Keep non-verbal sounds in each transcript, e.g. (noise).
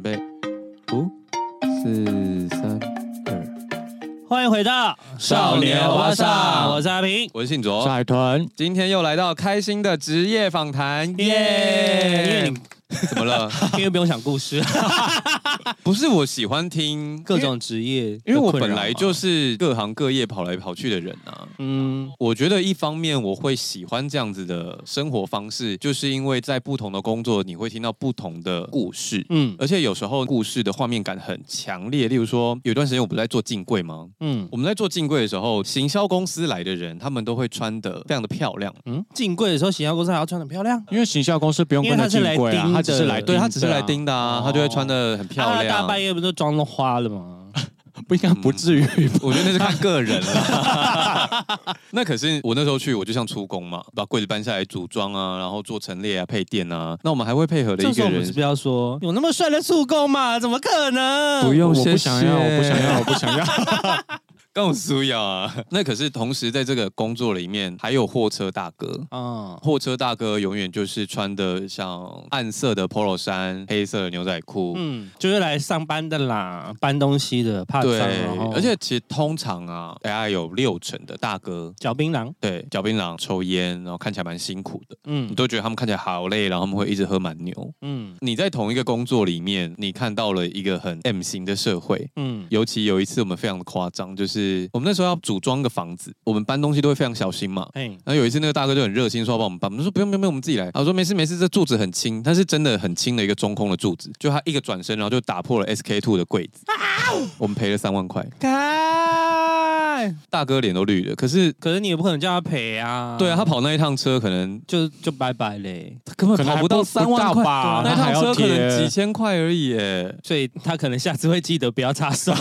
准备，五、四、三、二，欢迎回到少年欧巴桑，我是阿平，我是信卓，海豚，今天又来到开心的职业访谈，耶！因为你怎么了？(laughs) 因为不用讲故事。(laughs) 不是我喜欢听各种职业，因为我本来就是各行各业跑来跑去的人啊。嗯，我觉得一方面我会喜欢这样子的生活方式，就是因为在不同的工作，你会听到不同的故事。嗯，而且有时候故事的画面感很强烈。例如说，有段时间我不是在做镜柜吗？嗯，我们在做镜柜的时候，行销公司来的人，他们都会穿的非常的漂亮。嗯，进柜的时候，行销公司还要穿的漂亮，因为行销公司不用跟他进柜啊，他只是来，对，他只是来盯的啊，他就会穿的很漂亮。大半夜不是妆都花了吗？不应该不至于、嗯，我觉得那是看个人了。(laughs) (laughs) 那可是我那时候去，我就像出工嘛，把柜子搬下来组装啊，然后做陈列啊、配电啊。那我们还会配合的一个人，是不要说有那么帅的出工嘛？怎么可能？不用，我不想要，我不想要，我不想要。(laughs) 更需要啊！(laughs) 那可是同时在这个工作里面，还有货车大哥啊。货车大哥永远就是穿的像暗色的 polo 衫、黑色的牛仔裤，嗯，就是来上班的啦，搬东西的，怕脏。对，而且其实通常啊，大概有六成的大哥嚼槟榔，对，嚼槟榔、抽烟，然后看起来蛮辛苦的，嗯，你都觉得他们看起来好累，然后他们会一直喝蛮牛，嗯。你在同一个工作里面，你看到了一个很 M 型的社会，嗯，尤其有一次我们非常的夸张，就是我们那时候要组装个房子，我们搬东西都会非常小心嘛。哎，然后有一次那个大哥就很热心说要帮我们搬，我们说不用不用不用，我们自己来。他说没事没事，这柱子很轻，它是真的很轻的一个中空的柱子，就他一个转身，然后就打破了 SK Two 的柜子，我们赔了三万块。大哥脸都绿了，可是可是你也不可能叫他赔啊。对啊，他跑那一趟车可能就就拜拜嘞，他根本跑不到三万块吧？那趟车可能几千块而已耶，所以他可能下次会记得不要插手。(laughs)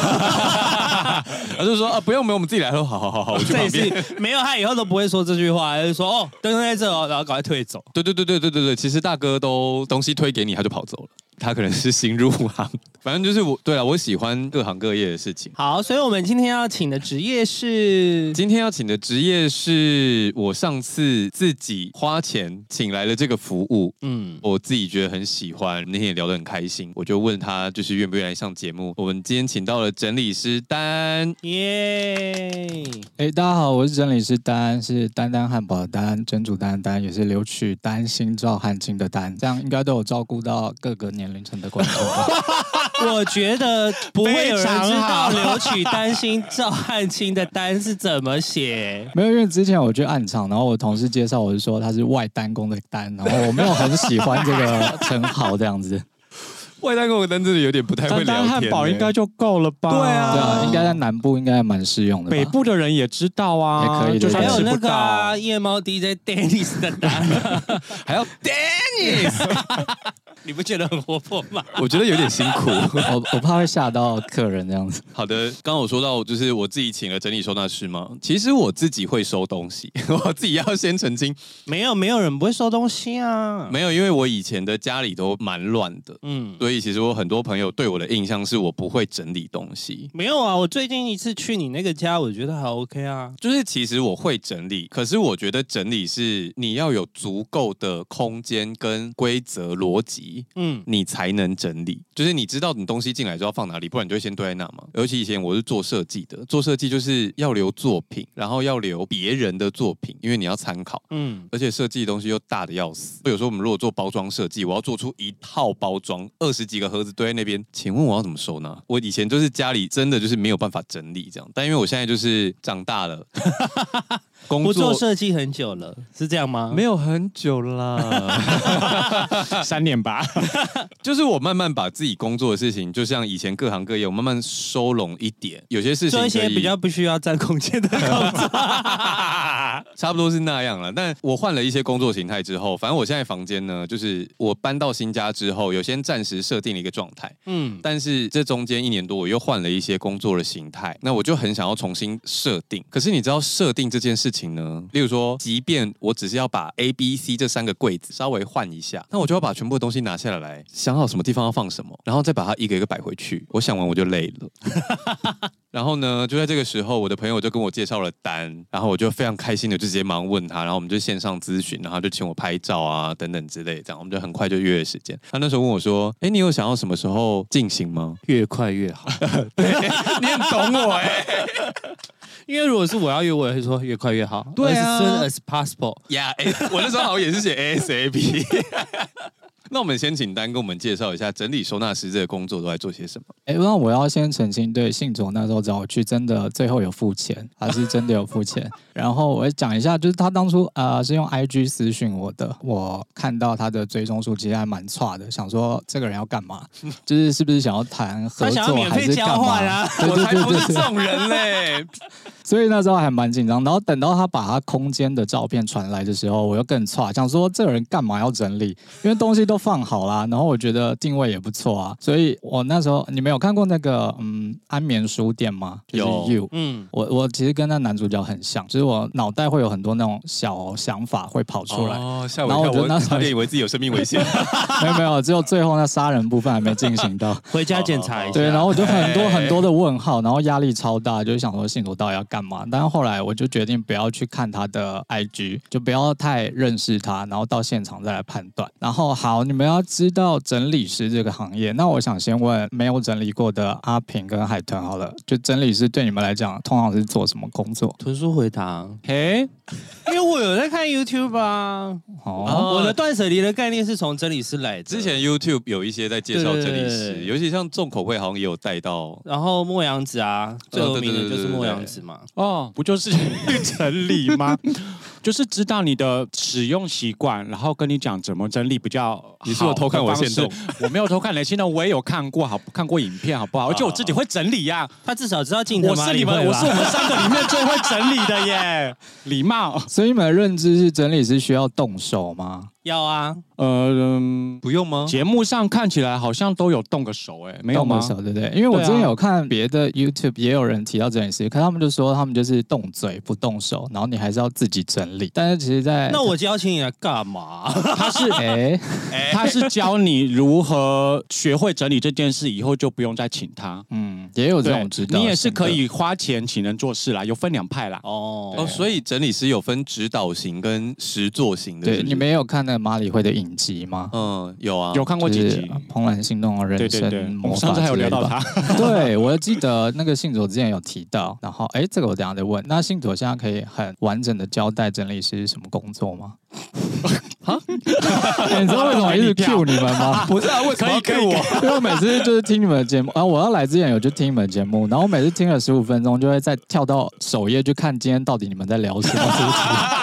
他就说啊，不用不用，我们自己来。说好好好好，我去旁边。(laughs) 没有，他以后都不会说这句话，他就说哦，灯在这哦，然后赶快退走。对对对对对对对，其实大哥都东西推给你，他就跑走了。他可能是新入行，反正就是我，对啊，我喜欢各行各业的事情。好，所以我们今天要请的职业是，今天要请的职业是我上次自己花钱请来的这个服务。嗯，我自己觉得很喜欢，那天也聊得很开心，我就问他，就是愿不愿意来上节目。我们今天请到了整理师丹，耶！哎，大家好，我是整理师丹，是丹丹汉堡的丹，珍珠丹丹，也是留取丹心照汗青的丹，这样应该都有照顾到各个年。龄层的观众，(laughs) (laughs) 我觉得不会有人知道留取丹心赵汉卿的单是怎么写。没有，因为之前我去暗场，然后我同事介绍，我是说他是外单工的单，然后我没有很喜欢这个称号这样子。外单工的单真的有点不太会聊天。汉堡应该就够了吧？对啊，对啊，应该在南部应该蛮适用的。北部的人也知道啊，也可以。就是还有那个夜猫 DJ Dennis 的单，(laughs) 还要 Dennis。(laughs) 你不觉得很活泼吗？(laughs) 我觉得有点辛苦，(laughs) 我我怕会吓到客人这样子。好的，刚刚我说到就是我自己请了整理收纳师吗，其实我自己会收东西，我自己要先澄清，没有没有人不会收东西啊，没有，因为我以前的家里都蛮乱的，嗯，所以其实我很多朋友对我的印象是我不会整理东西。没有啊，我最近一次去你那个家，我觉得还 OK 啊，就是其实我会整理，可是我觉得整理是你要有足够的空间跟规则逻辑。嗯，你才能整理，就是你知道你东西进来之后放哪里，不然你就会先堆在那嘛。尤其以前我是做设计的，做设计就是要留作品，然后要留别人的作品，因为你要参考。嗯，而且设计的东西又大的要死。有时候我们如果做包装设计，我要做出一套包装，二十几个盒子堆在那边，请问我要怎么收纳？我以前就是家里真的就是没有办法整理这样，但因为我现在就是长大了。(laughs) 工作不做设计很久了，是这样吗？没有很久啦，(laughs) 三年吧。(laughs) 就是我慢慢把自己工作的事情，就像以前各行各业，我慢慢收拢一点。有些事情做一些比较不需要占空间的工作，(laughs) 差不多是那样了。但我换了一些工作形态之后，反正我现在房间呢，就是我搬到新家之后，有先暂时设定了一个状态。嗯，但是这中间一年多，我又换了一些工作的形态，那我就很想要重新设定。可是你知道设定这件事情呢？例如说，即便我只是要把 A、B、C 这三个柜子稍微换一下，那我就要把全部的东西拿下来，想好什么地方要放什么，然后再把它一个一个摆回去。我想完我就累了。(laughs) 然后呢，就在这个时候，我的朋友就跟我介绍了单，然后我就非常开心的，就直接忙问他，然后我们就线上咨询，然后就请我拍照啊等等之类，这样我们就很快就约了时间。他那时候问我说：“哎，你有想要什么时候进行吗？越快越好。(laughs) 对” (laughs) 你很懂我哎，因为如果是我要约，我也会说越快越好。对啊 as soon as possible。呀，哎，我那时候好像也是写 ASAP。(laughs) 那我们先请丹跟我们介绍一下整理收纳师这个工作都在做些什么。哎，那我要先澄清，对，信总那时候找我去，真的最后有付钱，(laughs) 还是真的有付钱。然后我讲一下，就是他当初呃是用 IG 私讯我的，我看到他的追踪数其实还蛮差的，想说这个人要干嘛？(laughs) 就是是不是想要谈合作还是干嘛？啊、我才不是这种人嘞。所以那时候还蛮紧张。然后等到他把他空间的照片传来的时候，我又更差，想说这个人干嘛要整理？因为东西都放好啦，然后我觉得定位也不错啊，(laughs) 所以我那时候你们有看过那个嗯安眠书店吗？就是、You, 有，嗯，我我其实跟那男主角很像，就是我脑袋会有很多那种小想法会跑出来，哦，吓我一跳，我差点以为自己有生命危险，(laughs) 没有没有，只有最后那杀人部分还没进行到，回家检查一下，对，然后我就很多很多的问号，然后压力超大，就是想说信佐到底要干嘛？但是后来我就决定不要去看他的 IG，就不要太认识他，然后到现场再来判断。然后好，你们要知道整理师这个行业，那我想先问没有整理过的阿平跟海豚好了，就整理师对你们来讲，通常是做什么工作？图叔回答，嘿，(laughs) 因为我有在看 YouTube 啊。哦，我的断舍离的概念是从整理师来的。之前 YouTube 有一些在介绍整理师，对对对，尤其像重口味好像也有带到。然后莫阳子啊，最有名的就是莫阳子嘛。哦，不就是 (laughs) 整理吗？(laughs) 就是知道你的使用习惯，然后跟你讲怎么整理比较好。你是有偷看我现动？我没有偷看，现在我也有看过，好看过影片，好不好？而且我自己会整理呀、啊。他至少知道镜头。我是你们，我是我们三个里面最会整理的耶，(laughs) 礼貌。所以你们的认知是整理是需要动手吗？要啊，呃，嗯、不用吗？节目上看起来好像都有动个手，哎，没有吗？动个手，对不对？因为我之前有看别的 YouTube，也有人提到整理师，可他们就说他们就是动嘴不动手，然后你还是要自己整理。但是其实在，在那我邀请你来干嘛？他是 (laughs) 哎，他是教你如何学会整理这件事，以后就不用再请他。嗯，也有这种指导，你也是可以花钱请人做事啦，有分两派啦。哦哦，所以整理师有分指导型跟实作型的是是？对，你没有看那个马里会的影集吗？嗯，有啊，有看过几集《怦然心动的人生魔法》。上次还有聊到他，(laughs) 对，我记得那个信佐之前有提到。然后，哎，这个我等下再问。那信佐现在可以很完整的交代整理师是什么工作吗？(laughs) 啊？(laughs) 你知道为什么一直 cue 你们吗？不是啊，为什么要 cue 我？因为我每次就是听你们的节目，然后我要来之前有去听你们的节目，然后我每次听了十五分钟，就会再跳到首页去看今天到底你们在聊什么主题。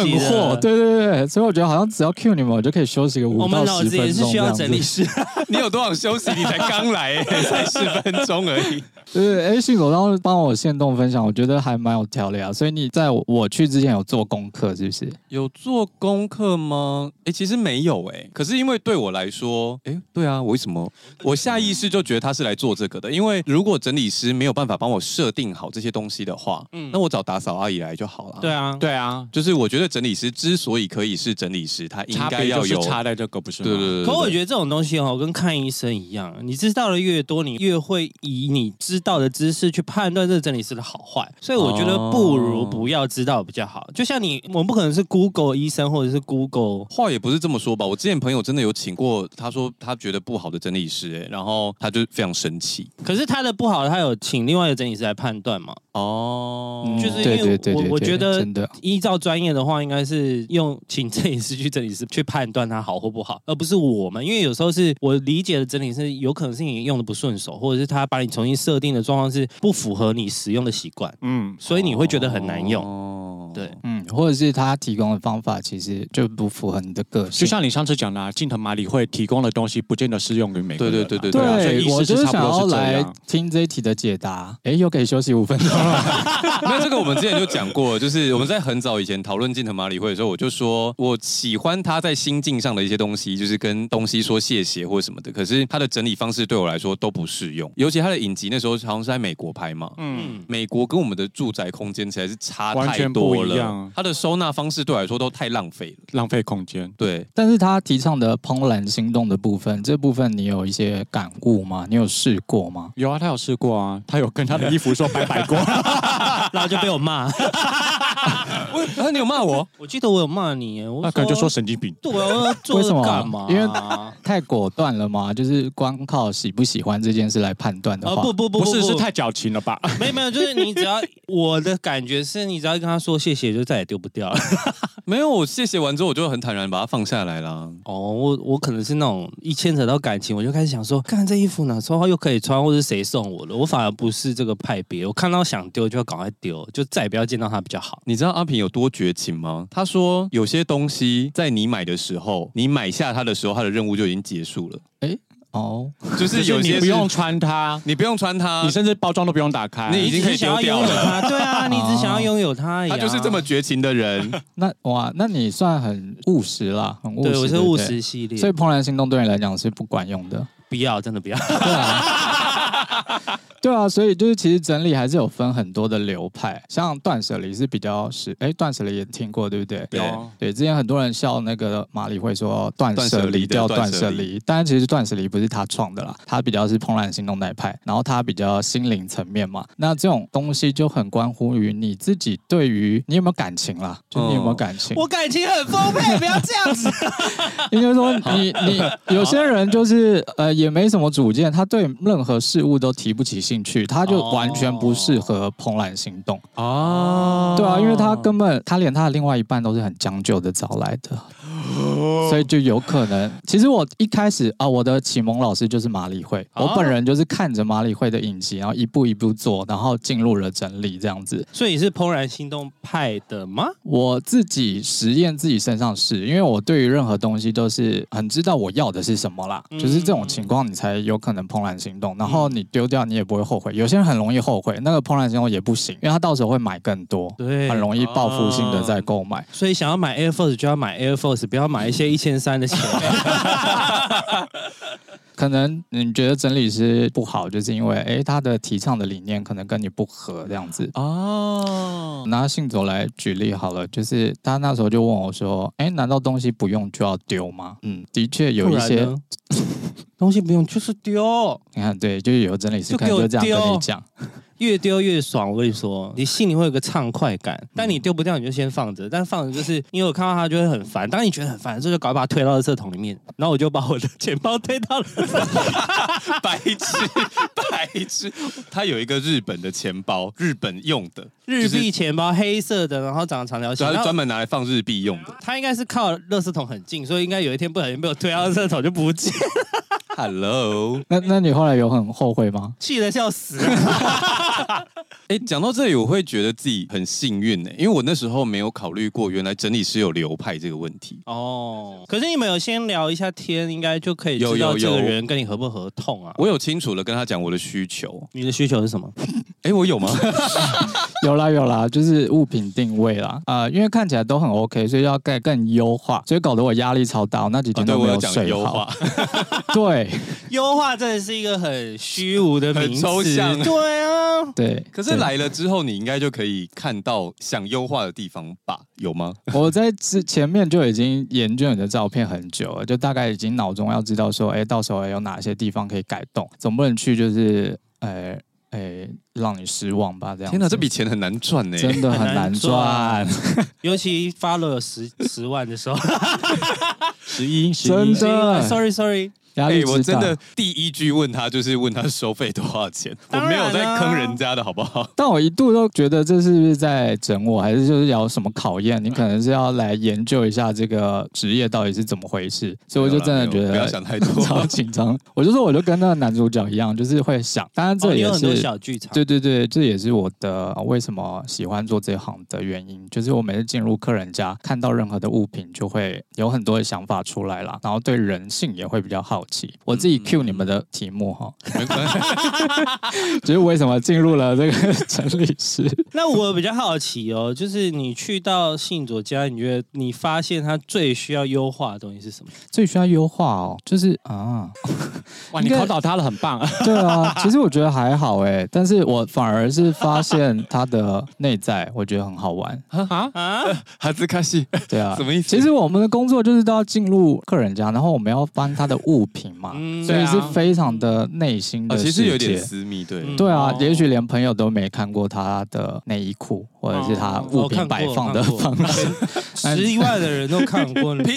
我们是没有困惑，对对对，所以我觉得好像只要 cue 你们，我就可以休息个五到十分钟。我们脑子也是需要整理师，(laughs) 你有多少休息？你才刚来，(laughs) 才十分钟而已。对对，哎，信佐当时帮我线动分享，我觉得还蛮有条理啊。所以你在我去之前有做功课，是不是？有做功课吗？哎，其实没有哎。可是因为对我来说，哎，对啊，我为什么我下意识就觉得他是来做这个的？因为如果整理师没有办法帮我设定好这些东西的话，嗯，那我找打扫阿姨来就好了。对啊，对啊，就是我觉得整理师之所以可以是整理师，他应该要有差在这个不是？对对对。可我觉得这种东西哦，跟看医生一样，你知道的越多，你越会以你知道的知识去判断这个整理师的好坏。所以我觉得不如不要知道比较好。就像你，我们不可能是 Google 医生或者是 Google，话也不是这么说吧？我之前朋友真的有请过，他说他觉得不好的整理师，哎，然后他就非常生气。可是他的不好，他有请另外一个整理师来判断嘛？哦，就是因为我我觉得依照专业的话，应该是用请整理师去整理师去判断它好或不好，而不是我们。因为有时候是我理解的整理师，有可能是你用的不顺手，或者是他把你重新设定的状况是不符合你使用的习惯，嗯，所以你会觉得很难用。哦，对，嗯，或者是他提供的方法其实就不符合你的个性。就像你上次讲的，近藤麻里会提供的东西不见得适用于每个人。对对对对对，我就是想要来听这一题的解答。哎，又可以休息五分钟了。(laughs) 那这个我们之前就讲过，就是我们在很早以前讨论近藤麻里会的时候，我就说我喜欢他在心境上的一些东西，就是跟东西说谢谢或什么的。可是他的整理方式对我来说都不适用，尤其他的影集那时候好像是在美国拍嘛，嗯，美国跟我们的住宅空间实在是差太多了，他的收纳方式对我来说都太浪费了，浪费空间。对，但是他提倡的怦然心动的部分，这部分你有一些感悟吗？你有试过吗？有啊，他有试过啊，他有跟他的衣服说拜拜过。(laughs) 然后就被我骂，那 (laughs) 你有骂我？(laughs) 我记得我有骂你，那可能就说神经病。对啊，做什么干嘛？因为太果断了嘛，就是光靠喜不喜欢这件事来判断的话，不不不，不是是太矫情了吧？(laughs) 没有没有，就是你只要我的感觉是你只要跟他说谢谢，就再也丢不掉了。没有，我谢谢完之后，我就很坦然把它放下来了。哦，我我可能是那种一牵扯到感情，我就开始想说，看这衣服哪时候又可以穿，或是谁送我的，我反而不是这个派别。我看到想丢就要赶快丢，就再也不要见到他比较好。你知道阿平有多绝情吗？他说有些东西在你买的时候，你买下它的时候，它的任务就已经结束了。哎。哦，就是有些你不用穿它，你不用穿它，你甚至包装都不用打开，你已经可以丢掉了。对啊，你只想要拥有它，他就是这么绝情的人。(laughs) 那哇，那你算很务实啦，很务实。对，我是务实系列，所以怦然心动对你来讲是不管用的。不要，真的不要。对啊，(laughs) 对啊，所以就是其实整理还是有分很多的流派，像断舍离是比较是，哎，断舍离也听过对不对？对对，之前很多人笑那个马里会说断舍离掉断舍离，但其实断舍离不是他创的啦，他比较是怦然心动那派，然后他比较心灵层面嘛，那这种东西就很关乎于你自己对于你有没有感情啦，就你有没有感情？我感情很丰沛，不要这样子。(laughs) 应该说你你有些人就是呃。也没什么主见，他对任何事物都提不起兴趣，他就完全不适合怦然心动哦。对啊，因为他根本他连他的另外一半都是很将就的找来的。所以就有可能，其实我一开始啊，我的启蒙老师就是马里会，我本人就是看着马里会的影集，然后一步一步做，然后进入了整理这样子。所以你是怦然心动派的吗？我自己实验自己身上是，因为我对于任何东西都是很知道我要的是什么啦，就是这种情况你才有可能怦然心动，然后你丢掉你也不会后悔。有些人很容易后悔，那个怦然心动也不行，因为他到时候会买更多，对，很容易报复性的在购买。所以想要买 Air Force 就要买 Air Force，不要买一些一千三的钱。(laughs) 可能你觉得整理师不好，就是因为哎，他的提倡的理念可能跟你不合这样子哦。拿信走来举例好了，就是他那时候就问我说：“哎，难道东西不用就要丢吗？”嗯，的确有一些 (laughs) 东西不用就是丢。你看，对，就是有整理师可能就这样跟你讲。越丢越爽，我跟你说，你心里会有个畅快感。但你丢不掉，你就先放着。但放着就是，因为我看到它就会很烦。当你觉得很烦的时候，就赶快把它推到垃圾桶里面。然后我就把我的钱包推到了白痴，白痴。他有一个日本的钱包，日本用的日币钱包，黑色的，然后长长条形，它是专门拿来放日币用的。他应该是靠垃圾桶很近，所以应该有一天不小心被我推到垃圾桶就不见。Hello，那那你后来有很后悔吗？气得笑死！(laughs) 哎，讲到这里，我会觉得自己很幸运呢，因为我那时候没有考虑过，原来整理师有流派这个问题。哦，可是你们有先聊一下天，应该就可以知道这个人跟你合不合痛啊？我有清楚的跟他讲我的需求。你的需求是什么？(laughs) 哎，我有吗？(laughs) 有啦有啦，就是物品定位啦。啊、呃，因为看起来都很 OK，所以要更更优化，所以搞得我压力超大。那几天都没有睡好。哦、对。(laughs) 优化真的是一个很虚无的名词，抽象。对啊，对。可是来了之后，你应该就可以看到想优化的地方吧？有吗？我在之前面就已经研究你的照片很久了，就大概已经脑中要知道说，哎，到时候有哪些地方可以改动，总不能去就是，哎哎，让你失望吧？这样。天哪，这笔钱很难赚呢，真的很难赚，(laughs) 尤其发了十十万的时候，(laughs) 十一，真的，sorry sorry。哎，我真的第一句问他就是问他收费多少钱，(laughs) 我没有在坑人家的好不好？(laughs) 但我一度都觉得这是不是在整我，还是就是要什么考验？你可能是要来研究一下这个职业到底是怎么回事，所以我就真的觉得不要想太多，(laughs) 超紧张。我就说我就跟那个男主角一样，就是会想。当然这也是小剧场，对对对，这也是我的为什么喜欢做这行的原因。就是我每次进入客人家，看到任何的物品，就会有很多的想法出来了，然后对人性也会比较好。我自己 cue 你们的题目哈，没关系。(laughs) 就是为什么进入了这个 (laughs) 陈律师？那我比较好奇哦，就是你去到信佐家，你觉得你发现他最需要优化的东西是什么？最需要优化哦，就是啊，(laughs) 哇，你考倒他了，很棒。对啊，其实我觉得还好哎，但是我反而是发现他的内在，我觉得很好玩。啊啊，哈？兹卡西，对啊，什么意思？其实我们的工作就是都要进入客人家，然后我们要翻他的物品。嘛，所以是非常的内心的世界，其实有点私密，对，对啊，也许连朋友都没看过他的内衣裤。或者是他物品摆放的方式，十一万的人都看过。(laughs) (laughs)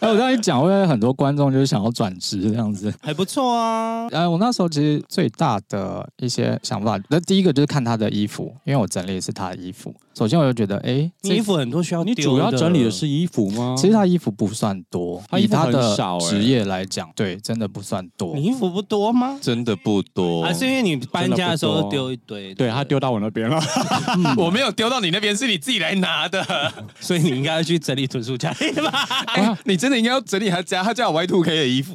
哎，我刚才一讲，会不会很多观众就是想要转职这样子？还不错啊。哎，我那时候其实最大的一些想法，那第一个就是看他的衣服，因为我整理的是他的衣服。首先我就觉得，哎，衣服很多需要你主要整理的是衣服吗？其实他衣服不算多，以他的职业来讲，对，真的不算多。你衣服不多吗？真的不多，还是因为你搬家的时候丢一堆？对，他丢到我那边了，(laughs) 我没有丢到你那边，是你自己来拿的，(laughs) 所以你应该要去整理存书家里吧？(laughs) 哎，你真的应该要整理他家，他家有 Y2K 的衣服，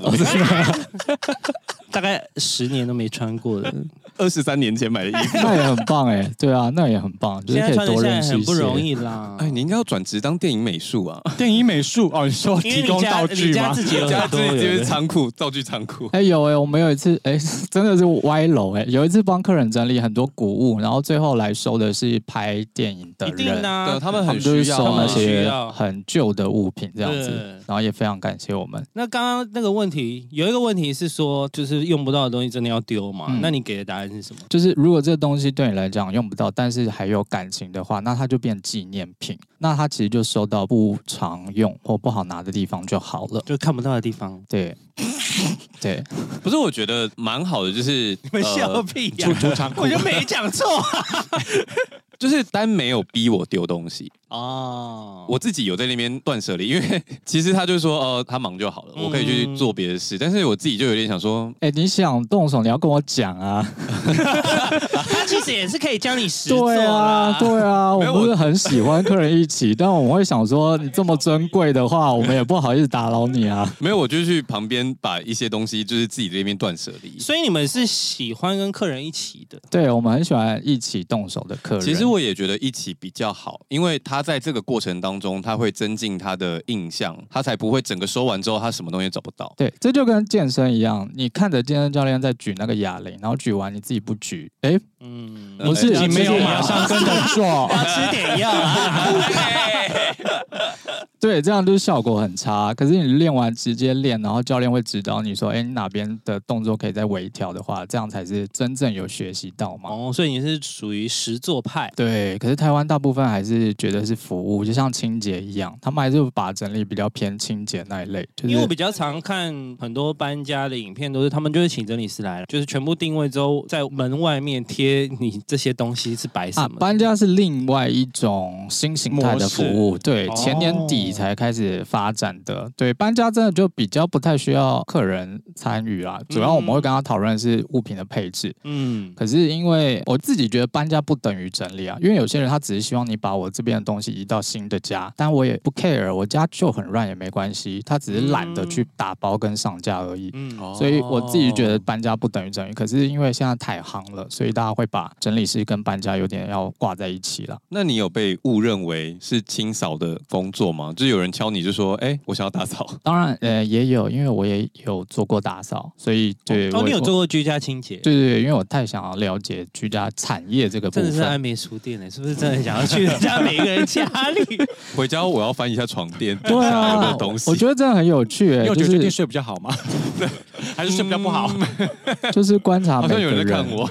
大概十年都没穿过的。(laughs) 二十三年前买的衣服，那也很棒哎，对啊，那也很棒，就是可以多认识。很不容易啦，哎，你应该要转职当电影美术啊！电影美术哦，你说提供道具吗？自己有家自己就是仓库，道具仓库。哎，有哎，我们有一次哎，真的是歪楼哎，有一次帮客人整理很多古物，然后最后来收的是拍电影的人，对，他们很需要收那些很旧的物品这样子，然后也非常感谢我们。那刚刚那个问题有一个问题是说，就是用不到的东西真的要丢吗？那你给的答案是什么？就是。如果这个东西对你来讲用不到，但是还有感情的话，那它就变纪念品。那它其实就收到不常用或不好拿的地方就好了，就看不到的地方。对，(laughs) 对，不是，我觉得蛮好的，就是你们笑屁呀、啊，我就没讲错，(laughs) 就是丹没有逼我丢东西。哦，我自己有在那边断舍离，因为其实他就说，呃，他忙就好了，我可以去做别的事。但是我自己就有点想说，哎，你想动手，你要跟我讲啊。(laughs) 他其实也是可以教你实做对啊，对啊，我不是很喜欢客人一起，但我们会想说，你这么尊贵的话，我们也不好意思打扰你啊。(laughs) 没有，我就去旁边把一些东西，就是自己这边断舍离。所以你们是喜欢跟客人一起的？对，我们很喜欢一起动手的客人。其实我也觉得一起比较好，因为他。在这个过程当中，他会增进他的印象，他才不会整个收完之后，他什么东西找不到。对，这就跟健身一样，你看着健身教练在举那个哑铃，然后举完你自己不举，哎，嗯，不是你没有马上跟着做，(laughs) 要吃点药。啊。(laughs) (laughs) (laughs) 对，这样就是效果很差。可是你练完直接练，然后教练会指导你说：“哎，你哪边的动作可以再微调的话，这样才是真正有学习到嘛。”哦，所以你是属于实作派。对，可是台湾大部分还是觉得是服务，就像清洁一样，他们还是把整理比较偏清洁那一类。就是、因为我比较常看很多搬家的影片，都是他们就是请整理师来了，就是全部定位之后，在门外面贴你这些东西是白什么、啊？搬家是另外一种新形态的服务。对，哦、前年底。才开始发展的，对，搬家真的就比较不太需要客人参与啦，主要我们会跟他讨论的是物品的配置。嗯，可是因为我自己觉得搬家不等于整理啊，因为有些人他只是希望你把我这边的东西移到新的家，但我也不 care，我家就很乱也没关系，他只是懒得去打包跟上架而已。嗯，所以我自己觉得搬家不等于整理，可是因为现在太夯了，所以大家会把整理师跟搬家有点要挂在一起了。那你有被误认为是清扫的工作吗？就是有人敲你就说，哎、欸，我想要打扫。(laughs) 当然，呃，也有，因为我也有做过打扫，所以对。哦，你有做过居家清洁？对对对，因为我太想要了解居家产业这个部分。真的是安眠书店呢？是不是真的想要去人家每一个人家里？(laughs) 回家我要翻一下床垫，对啊，有没有东西？我觉得这样很有趣，哎，你有觉得最近睡比较好吗？(laughs) 对，还是睡比较不好？就是观察，好像有人在看我。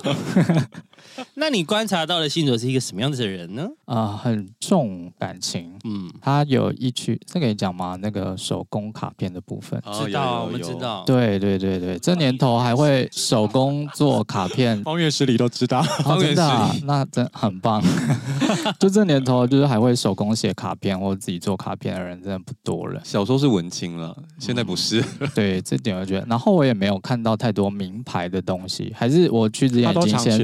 (laughs) 那你观察到的信佐是一个什么样子的人呢？啊、呃，很重感情。嗯，他有一区，这可以讲吗？那个手工卡片的部分，哦、知道，我们知道。对对对对，这年头还会手工做卡片，(laughs) 方圆十里都知道。(laughs) 哦、真的、啊，那真很棒。就这年头，就是还会手工写卡片或者自己做卡片的人，真的不多了。小时候是文青了，现在不是。嗯、对，这点我觉得。然后我也没有看到太多名牌的东西，还是我去之前已经先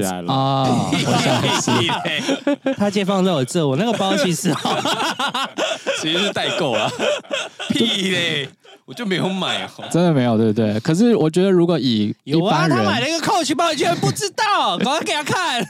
起来了啊。他借放在我这，我那个包其实 (laughs) 其实是代购了，(laughs) 屁嘞。我就没有买哦，真的没有，对不对？可是我觉得，如果以有啊，他买了一个 Coach 包，你居然不知道，(laughs) 赶快给他看。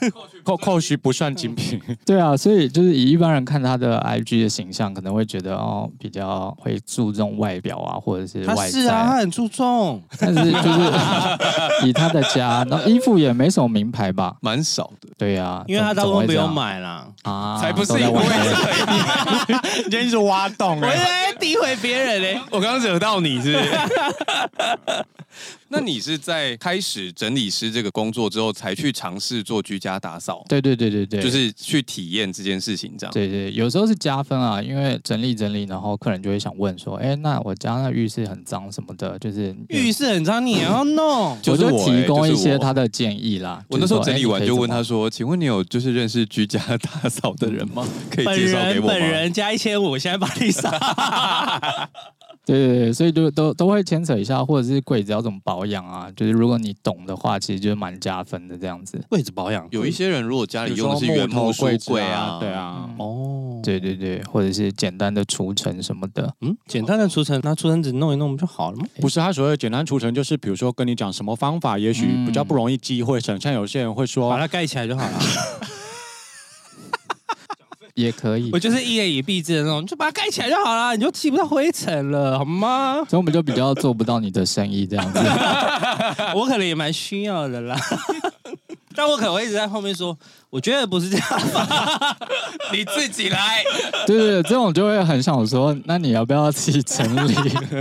Coach 不算精品，对啊，所以就是以一般人看他的 IG 的形象，可能会觉得哦，比较会注重外表啊，或者是外是啊，他很注重，但是就是以他的家，然后衣服也没什么名牌吧，蛮少的。对啊，因为他都不用买了啊，才不是因为 (laughs) 你今天是挖洞，我在诋毁别人嘞，我刚刚惹到。你是，不是？(laughs) 那你是在开始整理师这个工作之后，才去尝试做居家打扫？对对对对对，就是去体验这件事情，这样。对对，有时候是加分啊，因为整理整理，然后客人就会想问说：“哎，那我家那浴室很脏什么的，就是浴室很脏，你也要弄？”我就提供一些他的建议啦。我那时候整理完就问他说：“请问你有就是认识居家打扫的人吗？可以介绍给我吗？”本人加一千五，现在把你扫。对对对，所以就都都会牵扯一下，或者是柜子要怎么保养啊？就是如果你懂的话，其实就是蛮加分的这样子。柜子保养，有一些人如果家里用的是原木书柜啊，对啊，哦，对对对，或者是简单的除尘什么的。嗯，简单的除尘，拿除尘纸弄一弄不就好了吗？不是，他所谓的简单除尘，就是比如说跟你讲什么方法，也许比较不容易积灰尘。像有些人会说，把它盖起来就好了。也可以，我就是一言以蔽之的那种，就把它盖起来就好了，你就吸不到灰尘了，好吗？所以我们就比较做不到你的生意这样子，(laughs) 我可能也蛮需要的啦，(laughs) 但我可能会一直在后面说。我觉得不是这样吧，(laughs) 你自己来。对对对，这种就会很想说，那你要不要自己整理？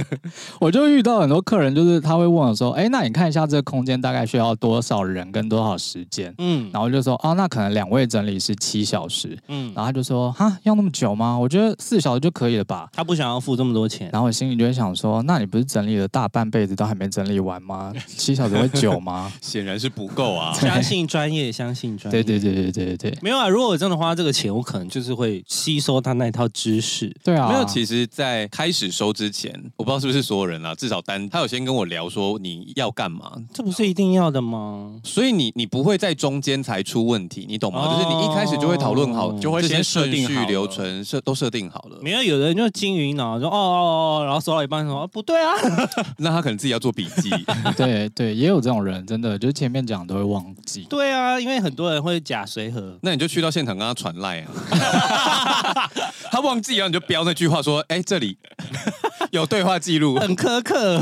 (laughs) 我就遇到很多客人，就是他会问我说，哎，那你看一下这个空间大概需要多少人跟多少时间？嗯，然后就说，啊，那可能两位整理是七小时。嗯，然后他就说，哈，要那么久吗？我觉得四小时就可以了吧。他不想要付这么多钱。然后我心里就会想说，那你不是整理了大半辈子都还没整理完吗？七小时会久吗？(laughs) 显然是不够啊。相信专业，相信专业。对对对。对对对对，没有啊！如果我真的花这个钱，我可能就是会吸收他那一套知识。对啊，没有。其实，在开始收之前，我不知道是不是所有人啊，至少单他有先跟我聊说你要干嘛，这不是一定要的吗？所以你你不会在中间才出问题，你懂吗？哦、就是你一开始就会讨论好，就会先设定好流程设都设定好了。没有，有的人就金鱼脑说哦哦哦，然后收到一半说不对啊，(laughs) 那他可能自己要做笔记。(laughs) 对对，也有这种人，真的就是前面讲都会忘记。对啊，因为很多人会假随和，那你就。去到现场跟他传赖啊，(laughs) 他忘记了你就标那句话说，哎，这里有对话记录，很苛刻，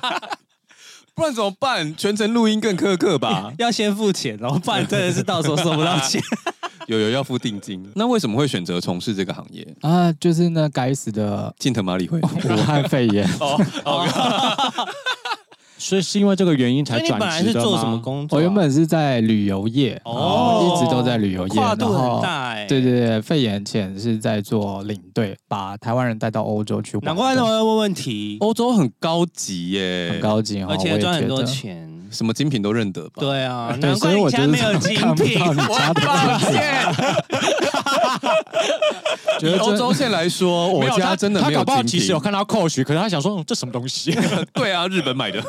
(laughs) 不然怎么办？全程录音更苛刻吧？(laughs) 要先付钱，然后不然真的是到时候收不到钱。有有要付定金，那为什么会选择从事这个行业啊？就是那该死的近藤麻里惠武汉肺炎。所以是因为这个原因才转职的吗？本来是做什么工作？我原本是在旅游业，哦，一直都在旅游业，跨度很大哎。对对对，肺炎前是在做领队，把台湾人带到欧洲去玩。难怪他们会问问题，欧洲很高级耶，很高级，而且赚很多钱，什么精品都认得吧？对啊，(laughs) 难怪我家没有精品，(laughs) 我抱歉。(laughs) 觉得欧洲线来说，我家真的没有精品。他搞不好其实有看到 Coach，可是他想说，这什么东西？对啊，日本买的。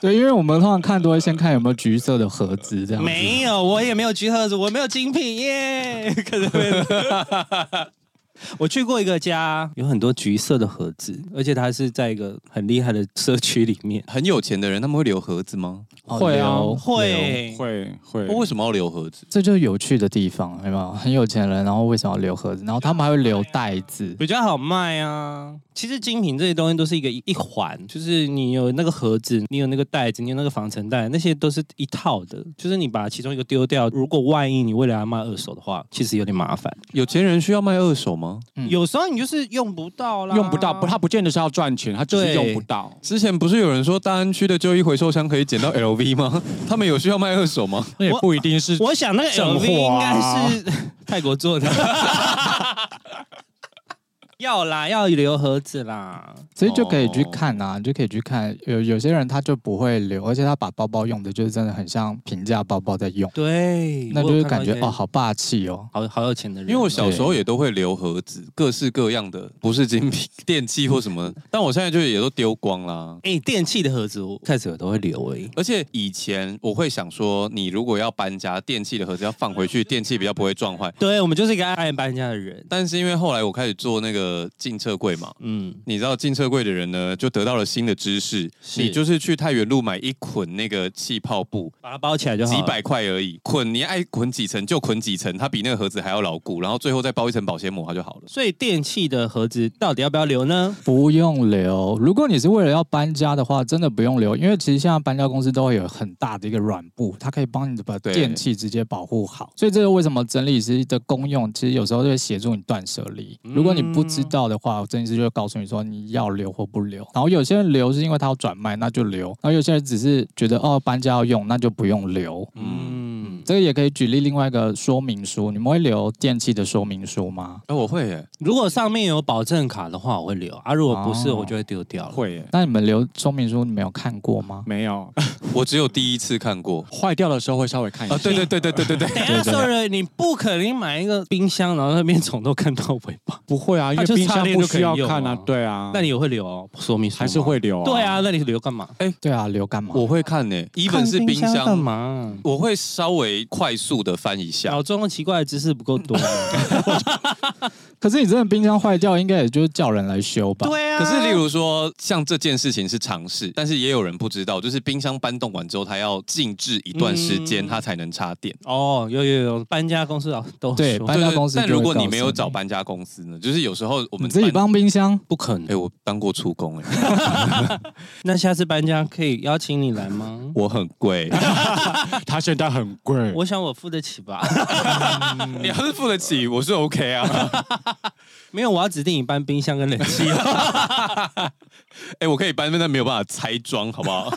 对，因为我们通常看都会先看有没有橘色的盒子，这样。没有，我也没有橘盒子，我没有精品耶。可能我去过一个家，有很多橘色的盒子，而且它是在一个很厉害的社区里面。很有钱的人，他们会留盒子吗？会啊，会会会。为什么要留盒子？这就是有趣的地方，对吗？很有钱人，然后为什么要留盒子？然后他们还会留袋子，比较好卖啊。其实精品这些东西都是一个一环，就是你有那个盒子，你有那个袋子，你有那个防尘袋，那些都是一套的。就是你把其中一个丢掉，如果万一你为了要卖二手的话，其实有点麻烦。有钱人需要卖二手吗？嗯、有时候你就是用不到啦，用不到不，他不见得是要赚钱，他就是用不到。之前不是有人说大安区的旧衣回收箱可以捡到 LV 吗？(laughs) 他们有需要卖二手吗？那也不一定是、啊。我想那个 LV 应该是 (laughs) 泰国做的。(laughs) 要啦，要留盒子啦，所以就可以去看呐、你，就可以去看。有有些人他就不会留，而且他把包包用的就是真的很像平价包包在用。对，那就是感觉哦，好霸气哦，好好有钱的人。因为我小时候也都会留盒子，各式各样的，(laughs) 不是精品电器或什么，但我现在就也都丢光啦。哎、欸，电器的盒子我开始我都会留哎、欸，而且以前我会想说，你如果要搬家，电器的盒子要放回去，(laughs) 电器比较不会撞坏。对，我们就是一个爱搬家的人。但是因为后来我开始做那个。呃，进车柜嘛，嗯，你知道进车柜的人呢，就得到了新的知识，你就是去太原路买一捆那个气泡布，把它包起来就好，几百块而已，捆你爱捆几层就捆几层，它比那个盒子还要牢固，然后最后再包一层保鲜膜，它就好了。所以电器的盒子到底要不要留呢？不用留。如果你是为了要搬家的话，真的不用留，因为其实现在搬家公司都会有很大的一个软布，它可以帮你把电器直接保护好。所以这个为什么整理师的功用，其实有时候就会协助你断舍离。如果你不知知道的话，整理师就会告诉你说你要留或不留。然后有些人留是因为他要转卖，那就留；然后有些人只是觉得哦搬家要用，那就不用留。嗯，这个也可以举例另外一个说明书，你们会留电器的说明书吗？哎，我会耶。如果上面有保证卡的话，我会留啊；如果不是，我就会丢掉了。会耶。那你们留说明书，你们有看过吗？没有，(laughs) 我只有第一次看过。坏掉的时候会稍微看一下。对对对对对对对。等下，sorry，你不可能买一个冰箱，然后那边从头看到尾吧？不会啊，因为冰箱不需要看啊。对啊，那你也会留说明书？还是会留？对啊，那你留干嘛？哎，对啊，留干嘛？我会看呢。一本是冰箱干嘛？我会稍微快速的翻一下。脑中的奇怪的知识不够多。(laughs) 可是你真的冰箱坏掉，应该也就是叫人来修吧？对啊。可是例如说，像这件事情是尝试，但是也有人不知道，就是冰箱搬动完之后，它要静置一段时间，它才能插电。哦，有有有，搬家公司啊都对，搬家公司。但如果你没有找搬家公司呢？就是有时候我们自己帮冰箱不可能。哎，我当过出工哎。(laughs) 那下次搬家可以邀请你来吗？我很贵，(laughs) 他现在很贵。我想我付得起吧。(laughs) 你要是付得起，我是 OK 啊。(laughs) 没有，我要指定你搬冰箱跟冷气。(laughs) 哎，我可以搬，但没有办法拆装，好不好？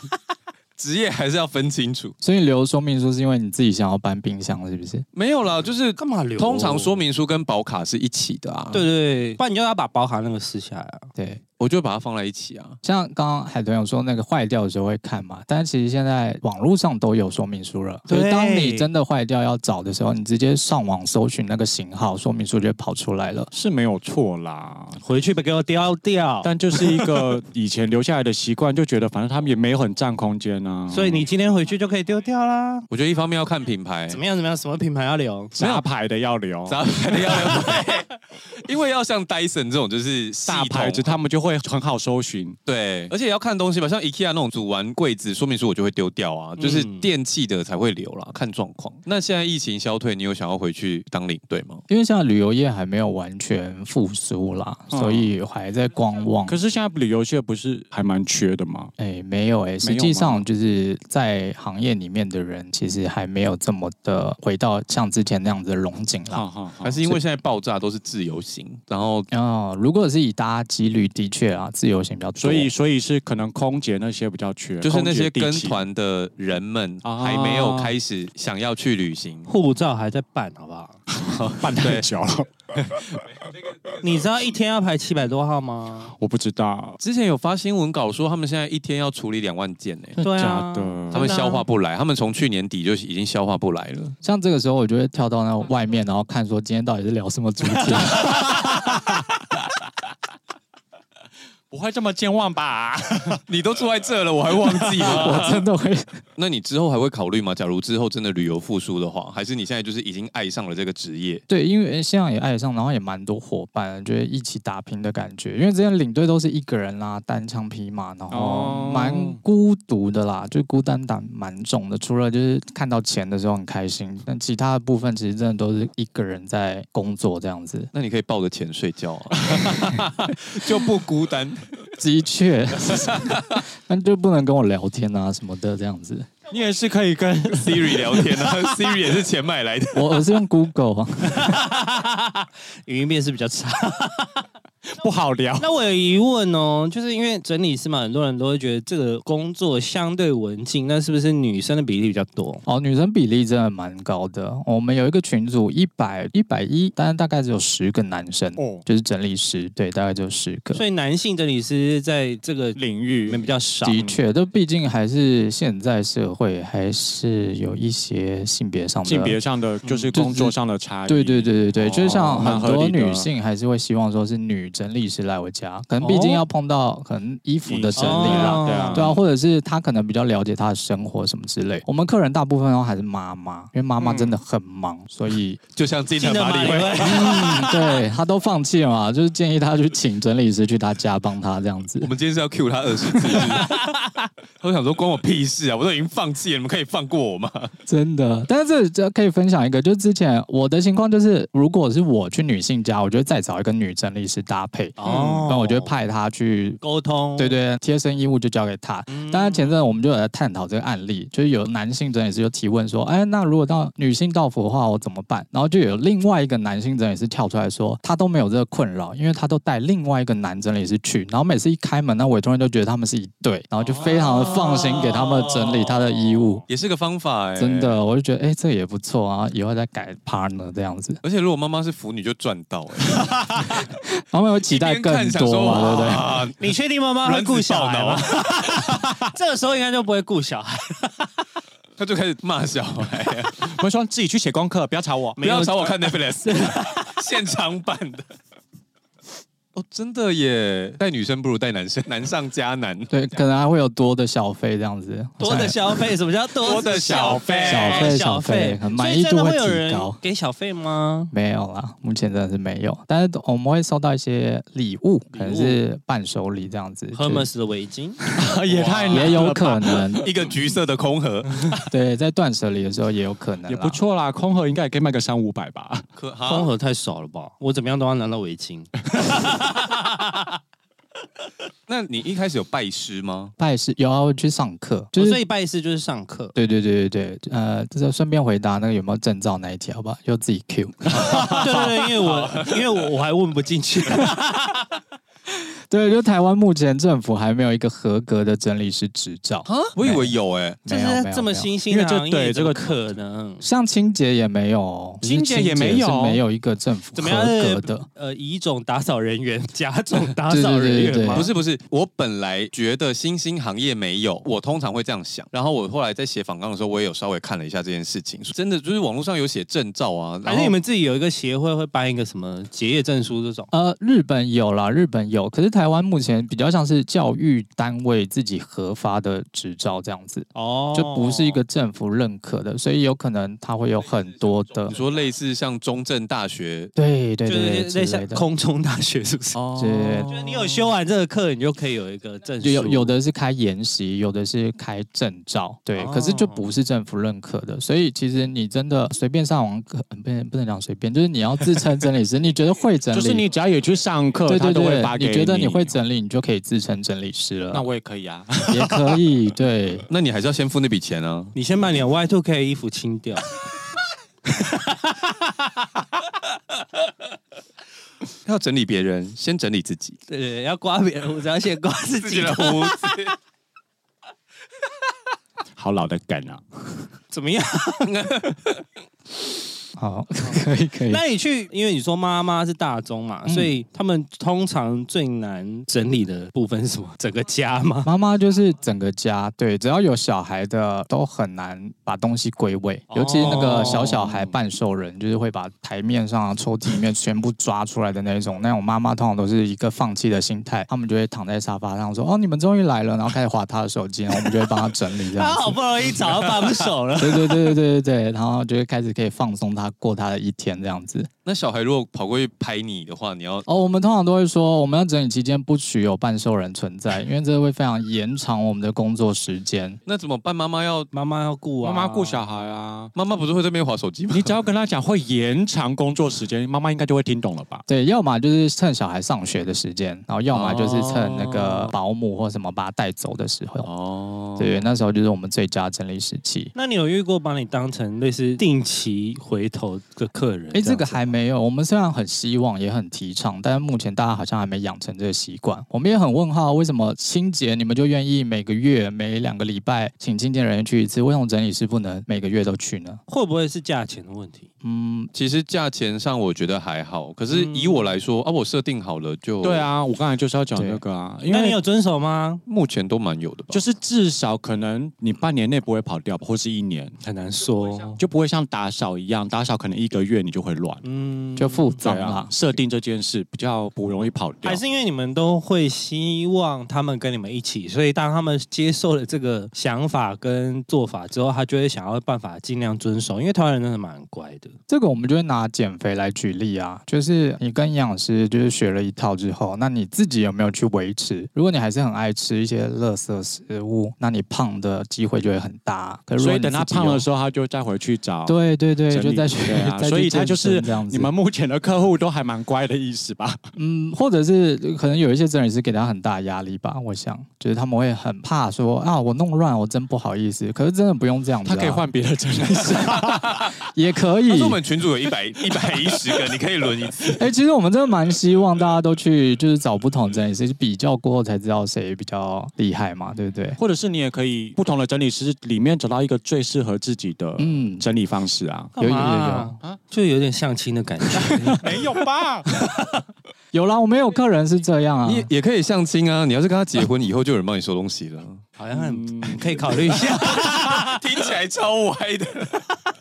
职业还是要分清楚，所以留说明书是因为你自己想要搬冰箱，是不是？没有啦，就是干嘛留？通常说明书跟保卡是一起的啊。对对对，不然你就要把保卡那个撕下来啊。对。我就把它放在一起啊，像刚刚海豚有说那个坏掉的时候会看嘛，但是其实现在网络上都有说明书了，所以当你真的坏掉要找的时候，你直接上网搜寻那个型号，说明书就跑出来了，是没有错啦。回去别给我丢掉，但就是一个以前留下来的习惯，就觉得反正他们也没有很占空间啊，所以你今天回去就可以丢掉啦。我觉得一方面要看品牌，怎么样？怎么样，什么品牌要留，杂牌的要留，杂牌的要留，对，(laughs) 因为要像 Dyson 这种就是大牌子，他们就会很好搜寻。对，而且也要看东西吧，像 IKEA 那种组完柜子说明书，我就会丢掉啊。就是电器的才会留啦，看状况。那现在疫情消退，你有想要回去当领队吗？因为现在旅游业还没有完全复苏啦，所以还在观望。可是现在旅游业不是还蛮缺的吗？哎，没有哎，实际上就是在行业里面的人，其实还没有这么的回到像之前那样子的龙井啦。还是因为现在爆炸都是自由行，然后哦，如果是以搭机率，的确啊，自由行比较多。所以，所以是可能空姐那些比较缺，就是那些跟团的人们还没有开始想要去旅行，护照还在办，好不好？(laughs) 办太久了。(laughs) 你知道一天要排七百多号吗？我不知道，之前有发新闻稿说他们现在一天要处理两万件呢。对啊，他们消化不来，他们从去年底就已经消化不来了。像这个时候，我就会跳到那外面，然后看说今天到底是聊什么主题。(laughs) 不会这么健忘吧？(laughs) 你都住在这了，我还忘记了？(laughs) 我真的会。那你之后还会考虑吗？假如之后真的旅游复苏的话，还是你现在就是已经爱上了这个职业？对，因为现在也爱上，然后也蛮多伙伴，觉得一起打拼的感觉。因为之前领队都是一个人啦，单枪匹马，然后蛮孤独的啦，就孤单感蛮重的。除了就是看到钱的时候很开心，但其他的部分其实真的都是一个人在工作这样子。那你可以抱着钱睡觉啊，(laughs) 就不孤单。(laughs) 的确，(laughs) 那就不能跟我聊天啊什么的这样子。你也是可以跟 Siri 聊天啊，(laughs) Siri 也是钱买来的。我我是用 Google，语音辨识比较差。(laughs) 不好聊。那我有疑问哦，就是因为整理师嘛，很多人都会觉得这个工作相对文静，那是不是女生的比例比较多？哦，女生比例真的蛮高的。我们有一个群组一百一百一，但是大概只有十个男生，哦，就是整理师，对，大概只有十个。所以男性整理师在这个领域里面比较少。的确，都毕竟还是现在社会还是有一些性别上的性别上的，就是工作上的差异。对对对对对，就是像很多女性还是会希望说是女。整理师来我家，可能毕竟要碰到可能衣服的整理啦，哦、对啊，对啊，或者是他可能比较了解他的生活什么之类。我们客人大部分都还是妈妈，因为妈妈真的很忙，嗯、所以 (laughs) 就像今天马里会，嗯，对他都放弃了嘛，就是建议他去请整理师去他家帮他这样子。我们今天是要 cue 他二十次，(laughs) 我想说关我屁事啊！我都已经放弃了，你们可以放过我吗？真的，但是这这可以分享一个，就之前我的情况就是，如果是我去女性家，我就会再找一个女整理师搭配。配。哦，那我就派他去沟通。对对，贴身衣物就交给他。嗯，当然前阵我们就有在探讨这个案例，就是有男性整理师就提问说：“哎，那如果到女性到府的话，我怎么办？”然后就有另外一个男性整理师跳出来说：“他都没有这个困扰，因为他都带另外一个男整理师去，然后每次一开门，那委托人就觉得他们是一对，然后就非常的放心给他们整理他的衣物，也是个方法哎。真的，我就觉得哎，这个也不错啊，以后再改 partner 这样子。而且如果妈妈是腐女，就赚到了，(laughs) (laughs) (laughs) 妈妈有期待更多嘛，对不对？你确定妈妈会顾小孩吗？(laughs) 这个时候应该就不会顾小孩。他就开始骂小孩，(laughs) 我说自己去写功课，不要吵我，不要吵我看 Netflix (laughs) 现场版的。哦，真的耶！带女生不如带男生，(laughs) 难上加难。对，可能还会有多的小费这样子。多的小费？什么叫多的小费？小费，小费，很满意度会提高。给小费吗？没有啦，目前真的是没有。但是我们会收到一些礼物，可能是伴手礼这样子。Hermes 的围巾 (laughs) 也太也有可能，(laughs) 一个橘色的空盒。对，在断舍离的时候也有可能，也不错啦。空盒应该也可以卖个三五百吧？可空盒太少了吧？我怎么样都要拿到围巾。(laughs) 那你一开始有拜师吗？拜师有啊，我去上课，就是、哦、所以拜师就是上课。对对对对对，呃，就是顺便回答那个有没有证照那一题，好不好？就自己 Q。(laughs) 对对对，因为我因为我我还问不进去。(laughs) 对，就台湾目前政府还没有一个合格的整理师执照啊，我以为有。哎，这是这么新兴的行业，对这个可能，像清洁也没有，清洁也没有，没有一个政府合格的，呃，乙种打扫人员，(laughs) 甲种 (laughs) 打扫人员吗？不是不是，我本来觉得新兴行业没有，我通常会这样想，然后我后来在写访纲的时候，我也有稍微看了一下这件事情，真的就是网络上有写证照啊，还是你们自己有一个协会会颁一个什么结业证书这种？呃，日本有啦，日本有，可是台湾目前比较像是教育单位自己核发的执照这样子哦，就不是一个政府认可的，所以有可能它会有很多的。你说类似像中正大学，对对对，类似空中大学是不是？哦，对，就是你有修完这个课，你就可以有一个证书。有有的是开研习，有的是开证照，对，可是就不是政府认可的。所以其实你真的随便上网课，不能不能讲随便，就是你要自称整理师，你觉得会整理，就是你只要有去上课，对对对，你觉得你会整理，你就可以自称整理师了。那我也可以啊，(laughs) 也可以。(laughs) 对，那你还是要先付那笔钱呢。你先把你的 Y Two K 衣服清掉。(laughs) 要整理别人，先整理自己。对对，要刮别人胡子，要先刮自己的胡子。好老的梗啊！怎么样？好，(laughs) 可以可以。那你去，因为你说妈妈是大宗嘛，嗯、所以他们通常最难整理的部分是什么？整个家吗？(laughs) 妈妈就是整个家，对，只要有小孩的都很难把东西归位，哦、尤其是那个小小孩半兽人，就是会把台面上、抽屉里面全部抓出来的那种。那种妈妈通常都是一个放弃的心态，他们就会躺在沙发上说：“哦，你们终于来了。”然后开始划他的手机，然后我们就会帮他整理这样。他 (laughs) 好不容易找到帮手了，对对对对对对，然后就会开始可以放松他。过他的一天这样子。那小孩如果跑过去拍你的话，你要哦，我们通常都会说，我们要整理期间不许有半兽人存在，(laughs) 因为这会非常延长我们的工作时间。那怎么办？妈妈要妈妈要顾啊，妈妈顾小孩啊。妈妈不是会在那边划手机吗？你只要跟他讲会延长工作时间，妈妈应该就会听懂了吧？对，要么就是趁小孩上学的时间，然后要么就是趁那个保姆或什么把他带走的时候。哦，对，那时候就是我们最佳整理时期。那你有遇过把你当成类似定期回头的客人？哎，这个还没有。我们虽然很希望，也很提倡，但是目前大家好像还没养成这个习惯。我们也很问号，为什么清洁你们就愿意每个月、每两个礼拜请清洁人员去一次，为什么整理师不能每个月都去呢？会不会是价钱的问题？嗯，其实价钱上我觉得还好，可是以我来说、嗯、啊，我设定好了就对啊。我刚才就是要讲那个啊，因为你有遵守吗？目前都蛮有的吧，就是至少可能你半年内不会跑掉，或是一年很难说，就不会像打扫一样，打扫可能一个月你就会乱，嗯，就复杂了。设定这件事比较不容易跑掉，还是因为你们都会希望他们跟你们一起，所以当他们接受了这个想法跟做法之后，他就会想要办法尽量遵守，因为台湾人真的蛮乖的。这个我们就会拿。减肥来举例啊，就是你跟营养师就是学了一套之后，那你自己有没有去维持？如果你还是很爱吃一些垃圾食物，那你胖的机会就会很大。可是所以等他胖的时候，他就再回去找。对对对，就再 (laughs) 去，所以他就是这样子。你们目前的客户都还蛮乖的意思吧？(laughs) 嗯，或者是可能有一些整理师给他很大压力吧。我想，就是他们会很怕说啊，我弄乱，我真不好意思。可是真的不用这样子，他可以换别的整理师，(laughs) 也可以。我们群主有一百一百一十个，你可以轮一次。哎，其实我们真的蛮希望大家都去，就是找不同整理师比较过后才知道谁比较厉害嘛，对不对？或者是你也可以不同的整理师里面找到一个最适合自己的嗯整理方式啊。有有有啊，就有点相亲的感觉，(laughs) 没有吧？(laughs) 有啦，我们有客人是这样啊，也也可以相亲啊。你要是跟他结婚以后，就有人帮你收东西了，好像很可以考虑一下。(laughs) 听起来超歪的。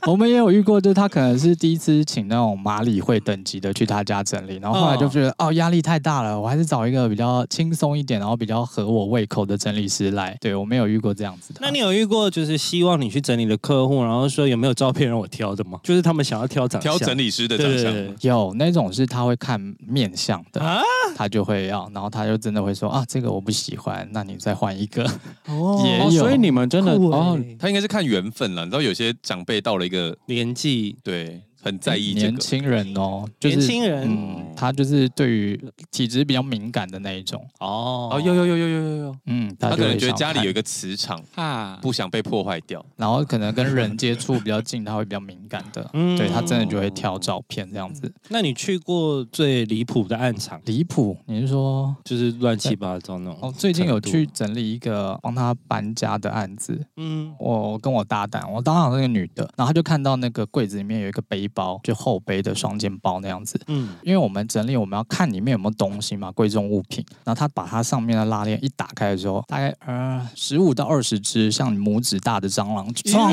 (laughs) 我们也有遇过，就是他可能是第一次请那种马里会等级的去他家整理，然后后来就觉得哦压力太大了，我还是找一个比较轻松一点，然后比较合我胃口的整理师来。对，我没有遇过这样子的。那你有遇过就是希望你去整理的客户，然后说有没有照片让我挑的吗？就是他们想要挑长挑整理师的长相，对对对，有那种是他会看面相的啊，他就会要，然后他就真的会说啊这个我不喜欢，那你再换一个。哦，(laughs) 也有，所以你们真的哦，他应该是看缘分了。你知道有些长辈到了一个年纪，对。很在意年轻人哦，年轻人，嗯，他就是对于体质比较敏感的那一种。哦。哦，有有有有有有有，嗯，他可能觉得家里有一个磁场 (laughs) 啊，不想被破坏掉，然后可能跟人接触比较近，他会比较敏感的，(laughs) 嗯，对他真的就会挑照片这样子。那你去过最离谱的暗场？离谱？你是说？就是乱七八糟那种？哦，最近有去整理一个帮他搬家的案子，嗯，我跟我搭档，我搭档是个女的，然后他就看到那个柜子里面有一个背。包就后背的双肩包那样子，嗯，因为我们整理，我们要看里面有没有东西嘛，贵重物品。然后他把它上面的拉链一打开的时候，大概呃十五到二十只像拇指大的蟑螂，撞。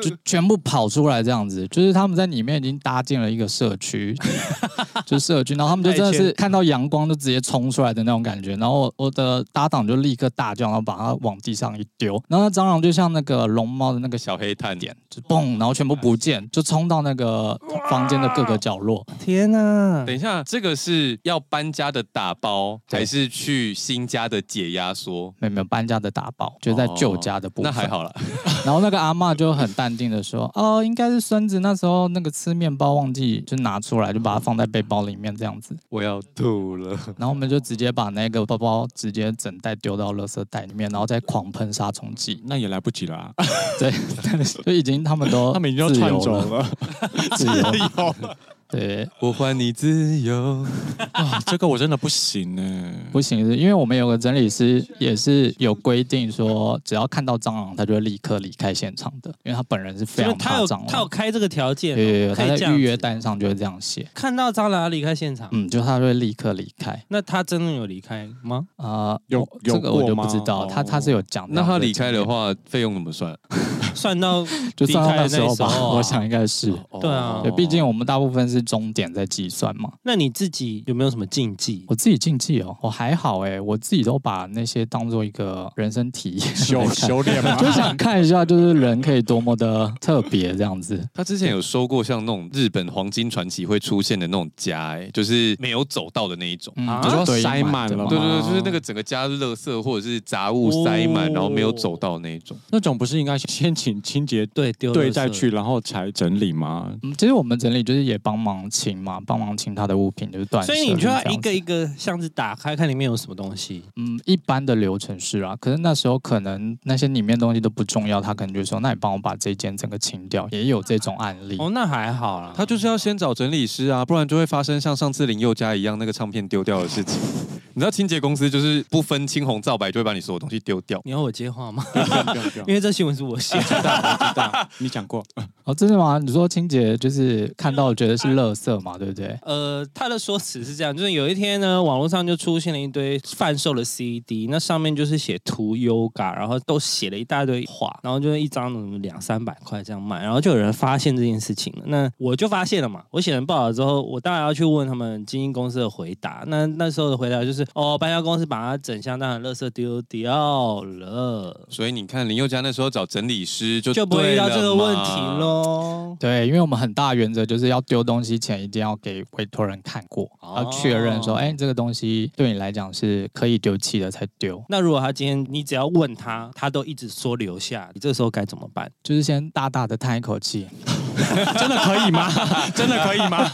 就全部跑出来这样子，就是他们在里面已经搭建了一个社区，(laughs) 就是社区，然后他们就真的是看到阳光就直接冲出来的那种感觉，然后我的搭档就立刻大叫，然后把它往地上一丢，然后蟑螂就像那个龙猫的那个小黑炭点，就嘣，然后全部不见，就冲到那个房间的各个角落。天哪！等一下，这个是要搬家的打包，还是去新家的解压缩？没有没有，搬家的打包，就在旧家的部分。那还好了。然后那个阿嬷就很淡定的说：“哦，应该是孙子那时候那个吃面包忘记就拿出来，就把它放在背包里面这样子。”我要吐了。然后我们就直接把那个包包直接整袋丢到垃圾袋里面，然后再狂喷杀虫剂。那也来不及了啊！对，就已经他们都 (laughs) 他们已经要窜走了，(laughs) 自由。(laughs) 对，我还你自由 (laughs) 啊！这个我真的不行呢，不行是因为我们有个整理师也是有规定说，只要看到蟑螂，他就会立刻离开现场的，因为他本人是非常怕蟑螂。他有开这个条件，对，他在预约单上就会这样写。看到蟑螂要离开现场，嗯，就他会立刻离开。那他真的有离开吗？啊，有这个我就不知道，他他是有讲。那他离开的话，费用怎么算？算到 (laughs) 就算到那时候吧，我想应该是。对啊，对，毕竟我们大部分是。终点在计算嘛？那你自己有没有什么禁忌？我自己禁忌哦，我还好哎，我自己都把那些当做一个人生体验修修炼嘛，(laughs) 就想看一下，就是人可以多么的特别这样子。他之前有说过像那种日本黄金传奇会出现的那种家，哎，就是没有走到的那一种，就说塞满了，对对对，就是那个整个家垃圾或者是杂物塞满，然后没有走到那一种。那种不是应该先请清洁队队再去，然后才整理吗？嗯，其实我们整理就是也帮忙。清嘛，帮忙清他的物品就是断。所以你就要一个一个箱子打开，看里面有什么东西。嗯，一般的流程是啊，可是那时候可能那些里面东西都不重要，他可能就说：“那你帮我把这间整个清掉。”也有这种案例。哦，那还好啦。他就是要先找整理师啊，不然就会发生像上次林宥嘉一样那个唱片丢掉的事情。(laughs) 你知道清洁公司就是不分青红皂白就会把你所有东西丢掉。你要我接话吗？(laughs) 因为这新闻是我写的，我知道，你讲过。哦，真的吗？你说清洁就是看到觉得是垃圾嘛，对不对？呃，他的说辞是这样，就是有一天呢，网络上就出现了一堆贩售的 CD，那上面就是写涂 Yoga，然后都写了一大堆话，然后就是一张两三百块这样卖，然后就有人发现这件事情了。那我就发现了嘛，我写成报道之后，我当然要去问他们经营公司的回答。那那时候的回答就是。哦，搬家公司把它整箱当成垃圾丢掉了。所以你看林宥嘉那时候找整理师就就不会遇到这个问题喽。对，因为我们很大原则就是要丢东西前一定要给委托人看过，哦、要确认说，哎，这个东西对你来讲是可以丢弃的才丢。那如果他今天你只要问他，他都一直说留下，你这个时候该怎么办？就是先大大的叹一口气。(laughs) 真的可以吗？(laughs) 真的可以吗？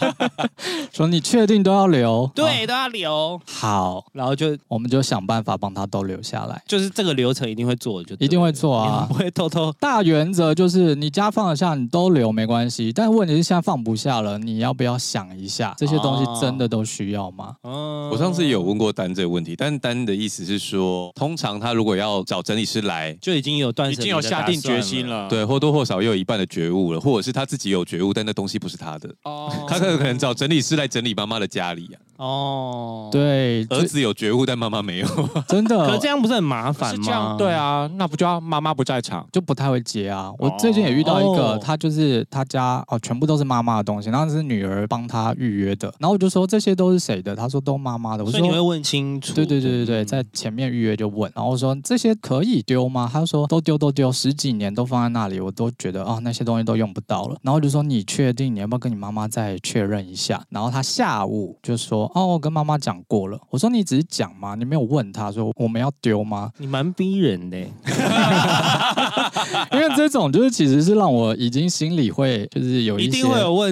说你确定都要留？对，哦、都要留。好，然后就我们就想办法帮他都留下来。就是这个流程一定会做，就一定会做啊，不会偷偷。大原则就是你家放得下，你都留没关系。但问题是现在放不下了，你要不要想一下，这些东西真的都需要吗？哦、我上次也有问过丹这个问题，但丹的意思是说，通常他如果要找整理师来，就已经有断，已经有下定决心了，对，或多或少又有一半的觉悟了，或者是他自己有觉悟，但那东西不是他的。哦，他可能找整理师来整理妈妈的家里呀、啊。哦，对，儿子有觉悟，但妈妈没有，(laughs) 真的。可是这样不是很麻烦吗？对啊，那不就要妈妈不在场，就不太会接啊。我最近也遇到一个，他就是他家哦，全部都是妈妈的东西，然后是女儿帮他预约的，然后我就说这些都是谁的？他说都妈妈的。我说你会问清楚。对对对对对，在前面预约就问，然后我说这些可以丢吗？他说都丢都丢，十几年都放在那里，我都觉得哦那些东西都用不到了。然后我就说你确定你要不要跟你妈妈再确认一下？然后他下午就说哦，我跟妈妈。讲过了，我说你只是讲吗？你没有问他说我们要丢吗？你蛮逼人的，(laughs) 因为这种就是其实是让我已经心里会就是有一些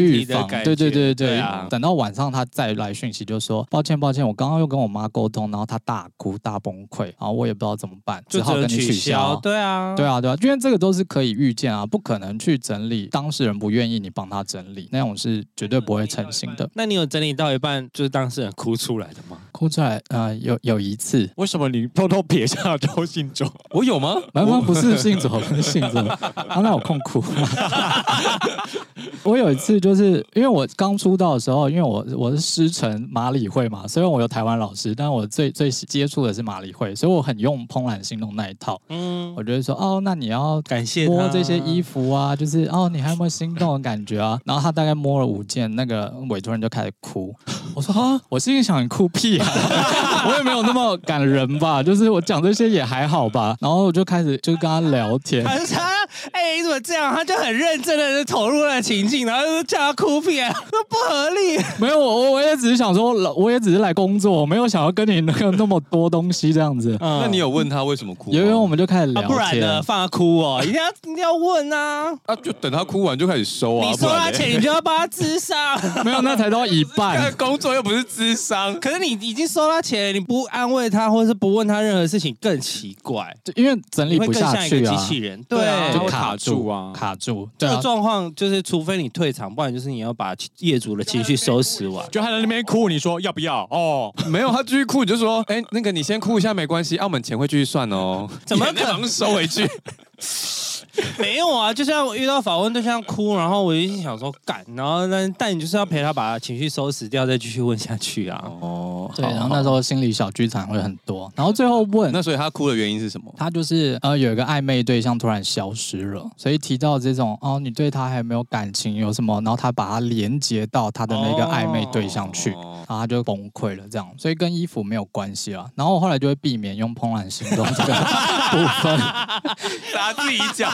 预防，对对对对对啊！等到晚上他再来讯息，就说抱歉抱歉，我刚刚又跟我妈沟通，然后她大哭大崩溃，然后我也不知道怎么办，只好跟你取消。对啊，对啊，对啊，因为这个都是可以预见啊，不可能去整理，当事人不愿意你帮他整理，那种是绝对不会成型的。那你有整理到一半，就是当事人哭出来？的吗？哭出来，呃，有有一次，为什么你偷偷撇下周信卓？我有吗？没有不是信卓，不是信卓，他那有空哭。(laughs) 我有一次就是因为我刚出道的时候，因为我我是师承马里会嘛，虽然我有台湾老师，但我最最接触的是马里会，所以我很用怦然心动那一套。嗯，我觉得说哦，那你要感谢摸这些衣服啊，就是哦，你还有没有心动的感觉啊？然后他大概摸了五件，那个委托人就开始哭。我说啊，我心里想你哭屁啊，(laughs) 我也没有那么感人吧，就是我讲这些也还好吧。然后我就开始就跟他聊天。哎、欸，你怎么这样？他就很认真的投入了情境，然后就叫他哭屁，说不合理。没有，我我也只是想说，我也只是来工作，我没有想要跟你那个那么多东西这样子。嗯、那你有问他为什么哭？因为我们就开始聊，啊、不然呢，放他哭哦，一定要一定要问啊。啊，就等他哭完就开始收啊。你收他钱，你就要帮他咨商。(laughs) 没有，那才到一半。工作又不是智商，可是你已经收他钱，你不安慰他，或者是不问他任何事情，更奇怪。因为整理不下去啊，机器人对啊，就卡住啊。卡住，这个状况就是，除非你退场，不然就是你要把业主的情绪收拾完。就他在那边哭，你说要不要？哦，(laughs) 没有，他继续哭，你就说，哎，那个你先哭一下没关系，澳门钱会继续算哦。怎么可能 (laughs) 收回去？(laughs) (laughs) 没有啊，就像我遇到访问对象哭，然后我就想说干，然后但但你就是要陪他把情绪收拾掉，再继续问下去啊。哦，对，然后那时候心理小剧场会很多，然后最后问，那所以他哭的原因是什么？他就是呃有一个暧昧对象突然消失了，所以提到这种哦你对他还有没有感情有什么，然后他把他连接到他的那个暧昧对象去，哦、然后他就崩溃了这样，所以跟衣服没有关系了。然后我后来就会避免用怦然心动这个 (laughs) 部分，他自己讲。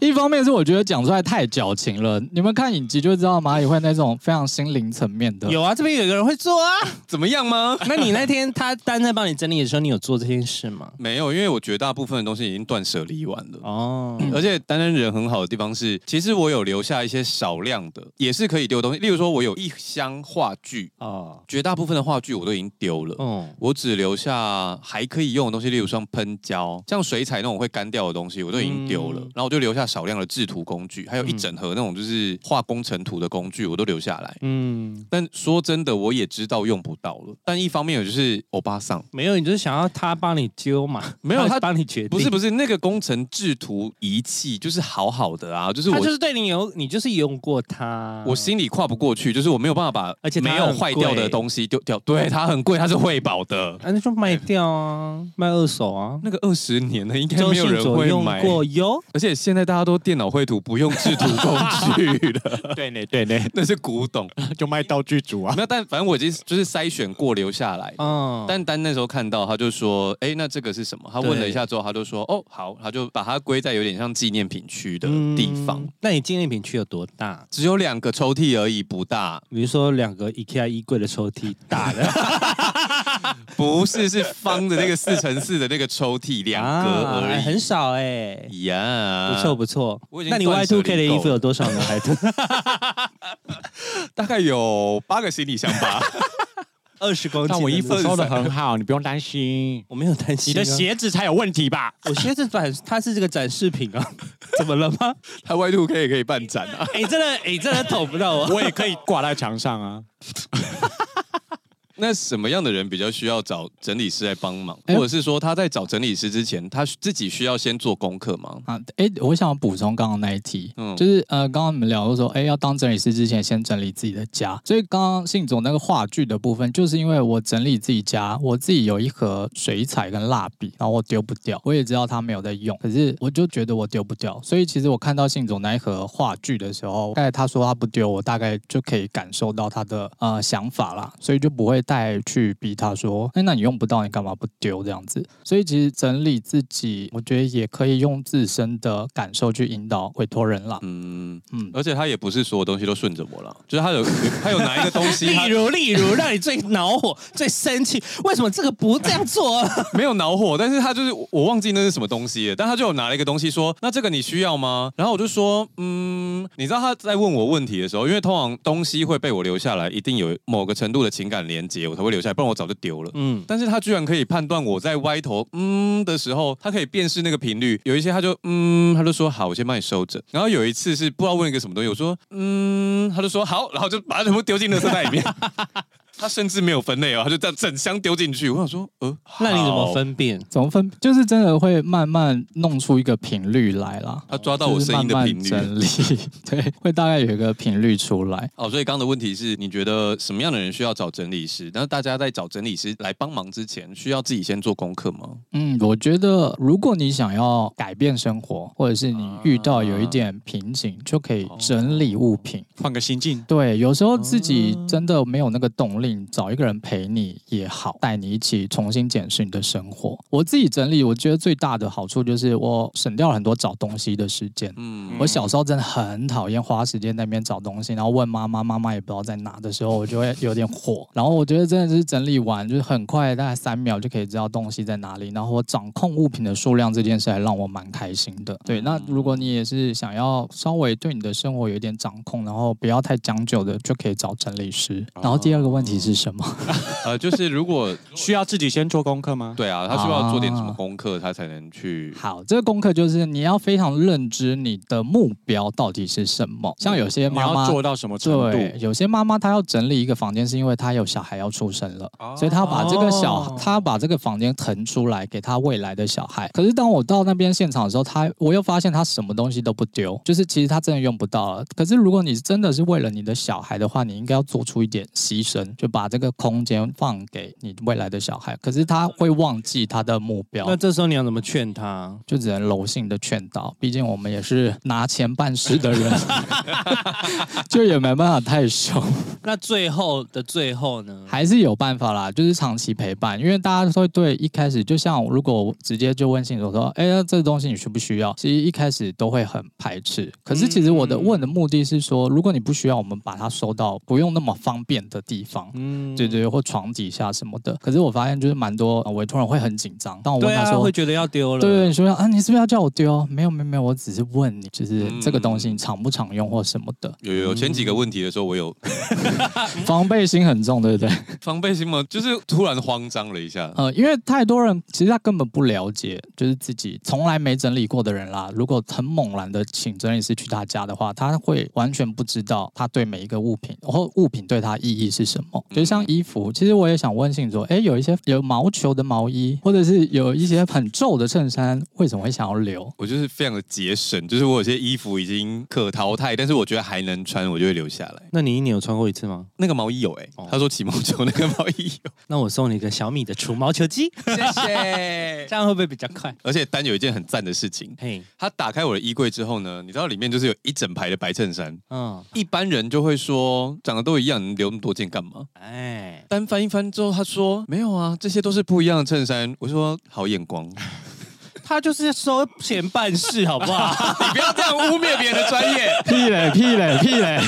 一方面是我觉得讲出来太矫情了，你们看影集就知道蚂蚁会那种非常心灵层面的。有啊，这边有一个人会做啊，怎么样吗？那你那天他单在帮你整理的时候，你有做这件事吗？没有，因为我绝大部分的东西已经断舍离完了。哦，而且单单人很好的地方是，其实我有留下一些少量的，也是可以丢的东西。例如说，我有一箱话剧啊，绝大部分的话剧我都已经丢了。嗯，我只留下还可以用的东西，例如像喷胶、像水彩那种会干掉的东西，我都已经丢了。然后我就留下少量的制图工具，还有一整盒那种就是画工程图的工具，我都留下来。嗯，但说真的，我也知道用不到了。但一方面，有就是欧巴桑，没有，你就是想要他帮你揪嘛？没有，他帮你决定。不是不是，那个工程制图仪器就是好好的啊，就是我就是对你有，你就是用过它，我心里跨不过去，就是我没有办法把，而且没有坏掉的东西丢掉。对，它很贵，它是惠保的，啊，那就卖掉啊，卖二手啊。那个二十年的应该没有人会买。过有。哦。而且现在大家都电脑绘图，不用制图工具了。(laughs) 对呢，对呢，(laughs) 那是古董，(laughs) 就卖道具组啊。没有，但反正我已经就是筛选过留下来。嗯。但丹那时候看到，他就说：“哎，那这个是什么？”他问了一下之后，他就说：“哦，好。”他就把它归在有点像纪念品区的地方。嗯、那你纪念品区有多大？只有两个抽屉而已，不大。比如说两个 IKEA 衣柜的抽屉，大的。不是，是方的那个四乘四的那个抽屉，两个而已，啊、很少哎、欸。呀，不错不错。那你 Y two K 的衣服有多少呢？还大概有八个行李箱吧。(laughs) 二十公斤，但我衣服收的很好，你不用担心。我没有担心，你的鞋子才有问题吧？我鞋子展，它是这个展示品啊，(laughs) 怎么了吗？它 Y Two K 也可以办展啊。哎、欸，真的，哎、欸，真的捅不到我，我也可以挂在墙上啊。(laughs) 那什么样的人比较需要找整理师来帮忙，或者是说他在找整理师之前，他自己需要先做功课吗？啊，哎，我想补充刚刚那一题，嗯，就是呃，刚刚你们聊的说，哎，要当整理师之前，先整理自己的家。所以刚刚信总那个话剧的部分，就是因为我整理自己家，我自己有一盒水彩跟蜡笔，然后我丢不掉，我也知道他没有在用，可是我就觉得我丢不掉，所以其实我看到信总那一盒话剧的时候，大概他说他不丢，我大概就可以感受到他的呃想法啦，所以就不会带去。逼他说：“哎，那你用不到，你干嘛不丢这样子？”所以其实整理自己，我觉得也可以用自身的感受去引导委托人啦。嗯嗯，而且他也不是所有东西都顺着我了，就是他有 (laughs) 他有哪一个东西，(laughs) 例如例如让你最恼火、(laughs) 最生气，为什么这个不这样做？没有恼火，但是他就是我忘记那是什么东西了，但他就有拿了一个东西说：“那这个你需要吗？”然后我就说：“嗯，你知道他在问我问题的时候，因为通常东西会被我留下来，一定有某个程度的情感连接，我才会留下来，不然我。”我早就丢了，嗯，但是他居然可以判断我在歪头嗯的时候，他可以辨识那个频率，有一些他就嗯，他就说好，我先帮你收着。然后有一次是不知道问一个什么东西，我说嗯，他就说好，然后就把它全部丢进垃圾袋里面。他甚至没有分类哦，他就这样整箱丢进去。我想说，呃，那你怎么分辨？怎么分？就是真的会慢慢弄出一个频率来啦。他抓到我声音的频率，整理，对，会大概有一个频率出来。(laughs) 哦，所以刚刚的问题是你觉得什么样的人需要找整理师？那大家在找整理师来帮忙之前，需要自己先做功课吗？嗯，我觉得如果你想要改变生活，或者是你遇到有一点瓶颈，啊、就可以整理物品，换个心境。对，有时候自己真的没有那个动力。找一个人陪你也好，带你一起重新检视你的生活。我自己整理，我觉得最大的好处就是我省掉了很多找东西的时间。嗯，我小时候真的很讨厌花时间在那边找东西，然后问妈妈，妈妈也不知道在哪的时候，我就会有点火。然后我觉得真的是整理完，就是很快，大概三秒就可以知道东西在哪里。然后我掌控物品的数量这件事，还让我蛮开心的。对，那如果你也是想要稍微对你的生活有点掌控，然后不要太将就的，就可以找整理师。然后第二个问题是什么？(laughs) 呃，就是如果需要自己先做功课吗？对啊，他需要做点什么功课，他才能去。好，这个功课就是你要非常认知你的目标到底是什么。像有些妈妈要做到什么程度？对，有些妈妈她要整理一个房间，是因为她有小孩要出生了，所以她把这个小，她把这个房间腾出来给她未来的小孩。可是当我到那边现场的时候，她我又发现她什么东西都不丢，就是其实她真的用不到了。可是如果你真的是为了你的小孩的话，你应该要做出一点牺牲，就把这个。空间放给你未来的小孩，可是他会忘记他的目标。那这时候你要怎么劝他？就只能柔性的劝导，毕竟我们也是拿钱办事的人，(laughs) 就也没办法太凶。(laughs) 那最后的最后呢？还是有办法啦，就是长期陪伴，因为大家都会对一开始，就像如果直接就问信手说，哎呀，这个东西你需不需要？其实一开始都会很排斥。可是其实我的问的目的是说，如果你不需要，我们把它收到不用那么方便的地方。嗯，对对。或床底下什么的，可是我发现就是蛮多委托人会很紧张。当我问他说，啊、会觉得要丢了。对，你说啊，你是不是要叫我丢？没有，没有，没有，我只是问你，(laughs) 就是这个东西你常不常用或什么的。有有前几个问题的时候，我有 (laughs) 防备心很重，对不对？(laughs) 防备心嘛，就是突然慌张了一下。呃，因为太多人其实他根本不了解，就是自己从来没整理过的人啦。如果很猛然的请整理师去他家的话，他会完全不知道他对每一个物品，或物品对他意义是什么。就像衣。服其实我也想问信说，哎，有一些有毛球的毛衣，或者是有一些很皱的衬衫，为什么会想要留？我就是非常的节省，就是我有些衣服已经可淘汰，但是我觉得还能穿，我就会留下来。那你一年有穿过过一次吗？那个毛衣有哎，他说起毛球那个毛衣有，(laughs) 那我送你一个小米的除毛球机，(laughs) 谢谢。这样会不会比较快？而且丹有一件很赞的事情，嘿，他打开我的衣柜之后呢，你知道里面就是有一整排的白衬衫，嗯，一般人就会说长得都一样，你留那么多件干嘛？哎，单翻一翻之后，他说没有啊，这些都是不一样的衬衫。我说好眼光。(laughs) 他就是收钱办事，好不好？(laughs) 你不要这样污蔑别人的专业。屁嘞，屁嘞，屁嘞！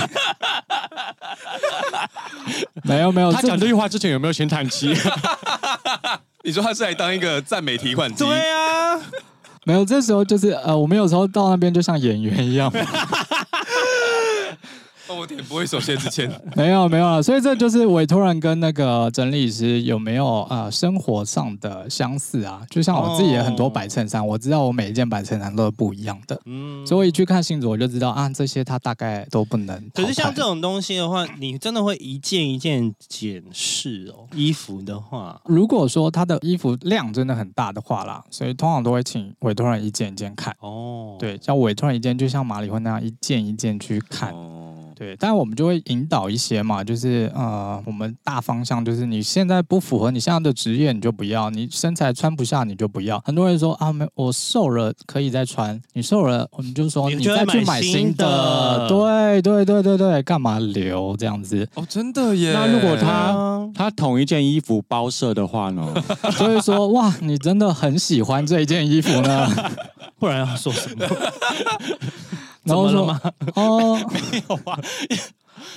没有没有，他讲这句话之前有没有先叹气？(laughs) 你说他是来当一个赞美提款机？对啊，没有，这时候就是呃，我们有时候到那边就像演员一样。我点不会手写之前没有没有了，所以这就是委托人跟那个整理师有没有呃生活上的相似啊？就像我自己也很多白衬衫，我知道我每一件白衬衫都是不一样的，嗯，所以我一去看星座我就知道啊，这些他大概都不能。可是像这种东西的话，你真的会一件一件检视哦。衣服的话，如果说他的衣服量真的很大的话啦，所以通常都会请委托人一件一件看哦。对，像委托人一件，就像马里会那样一件一件去看。对，但我们就会引导一些嘛，就是呃，我们大方向就是你现在不符合你现在的职业，你就不要；你身材穿不下，你就不要。很多人说啊，没，我瘦了可以再穿，你瘦了，我们就说你再去买新的。对对对对对，干嘛留这样子？哦，真的耶。那如果他他同一件衣服包色的话呢？(laughs) 所以说哇，你真的很喜欢这一件衣服呢？(laughs) 不然要说什么？(laughs) 怎么了吗？哦，(laughs) 没有啊。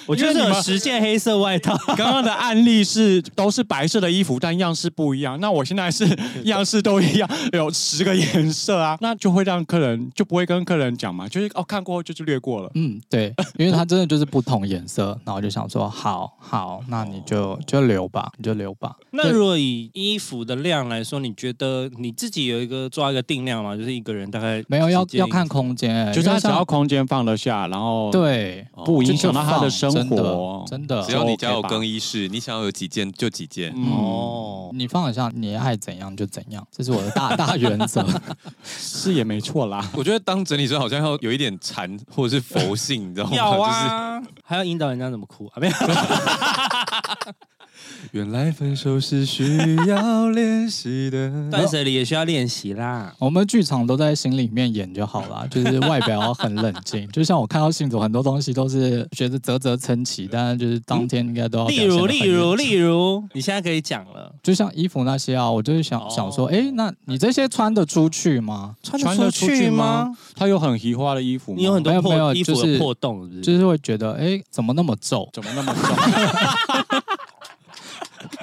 我觉得有十件黑色外套。(laughs) 刚刚的案例是都是白色的衣服，但样式不一样。那我现在是样式都一样，有十个颜色啊，(laughs) 那就会让客人就不会跟客人讲嘛，就是哦看过后就是略过了。嗯，对，因为它真的就是不同颜色，然后就想说好好，那你就就留吧，你就留吧。那如果以衣服的量来说，你觉得你自己有一个抓一个定量嘛？就是一个人大概没有要要看空间，就是他只要空间放得下，然后对不影响到他的生活。真的，真的，只要你家有更衣室，你想要有几件就几件。哦，你放得下，你爱怎样就怎样，这是我的大 (laughs) 大原则，是也没错啦。我觉得当整理师好像要有一点禅或者是佛性，你知道吗？(laughs) 要啊，就是还要引导人家怎么哭啊？没有。(laughs) 原来分手是需要练习的，(laughs) 断舍离也需要练习啦。我们剧场都在心里面演就好了，(laughs) 就是外表很冷静。就像我看到信主很多东西都是觉得啧啧称奇，但是就是当天应该都要。例如，例如，例如，你现在可以讲了。就像衣服那些啊，我就是想、哦、想说，哎，那你这些穿得出去吗？穿得出去吗？他有很奇花的衣服吗？你有很多破衣服的破洞是不是，就是会觉得，哎，怎么那么皱？怎么那么皱？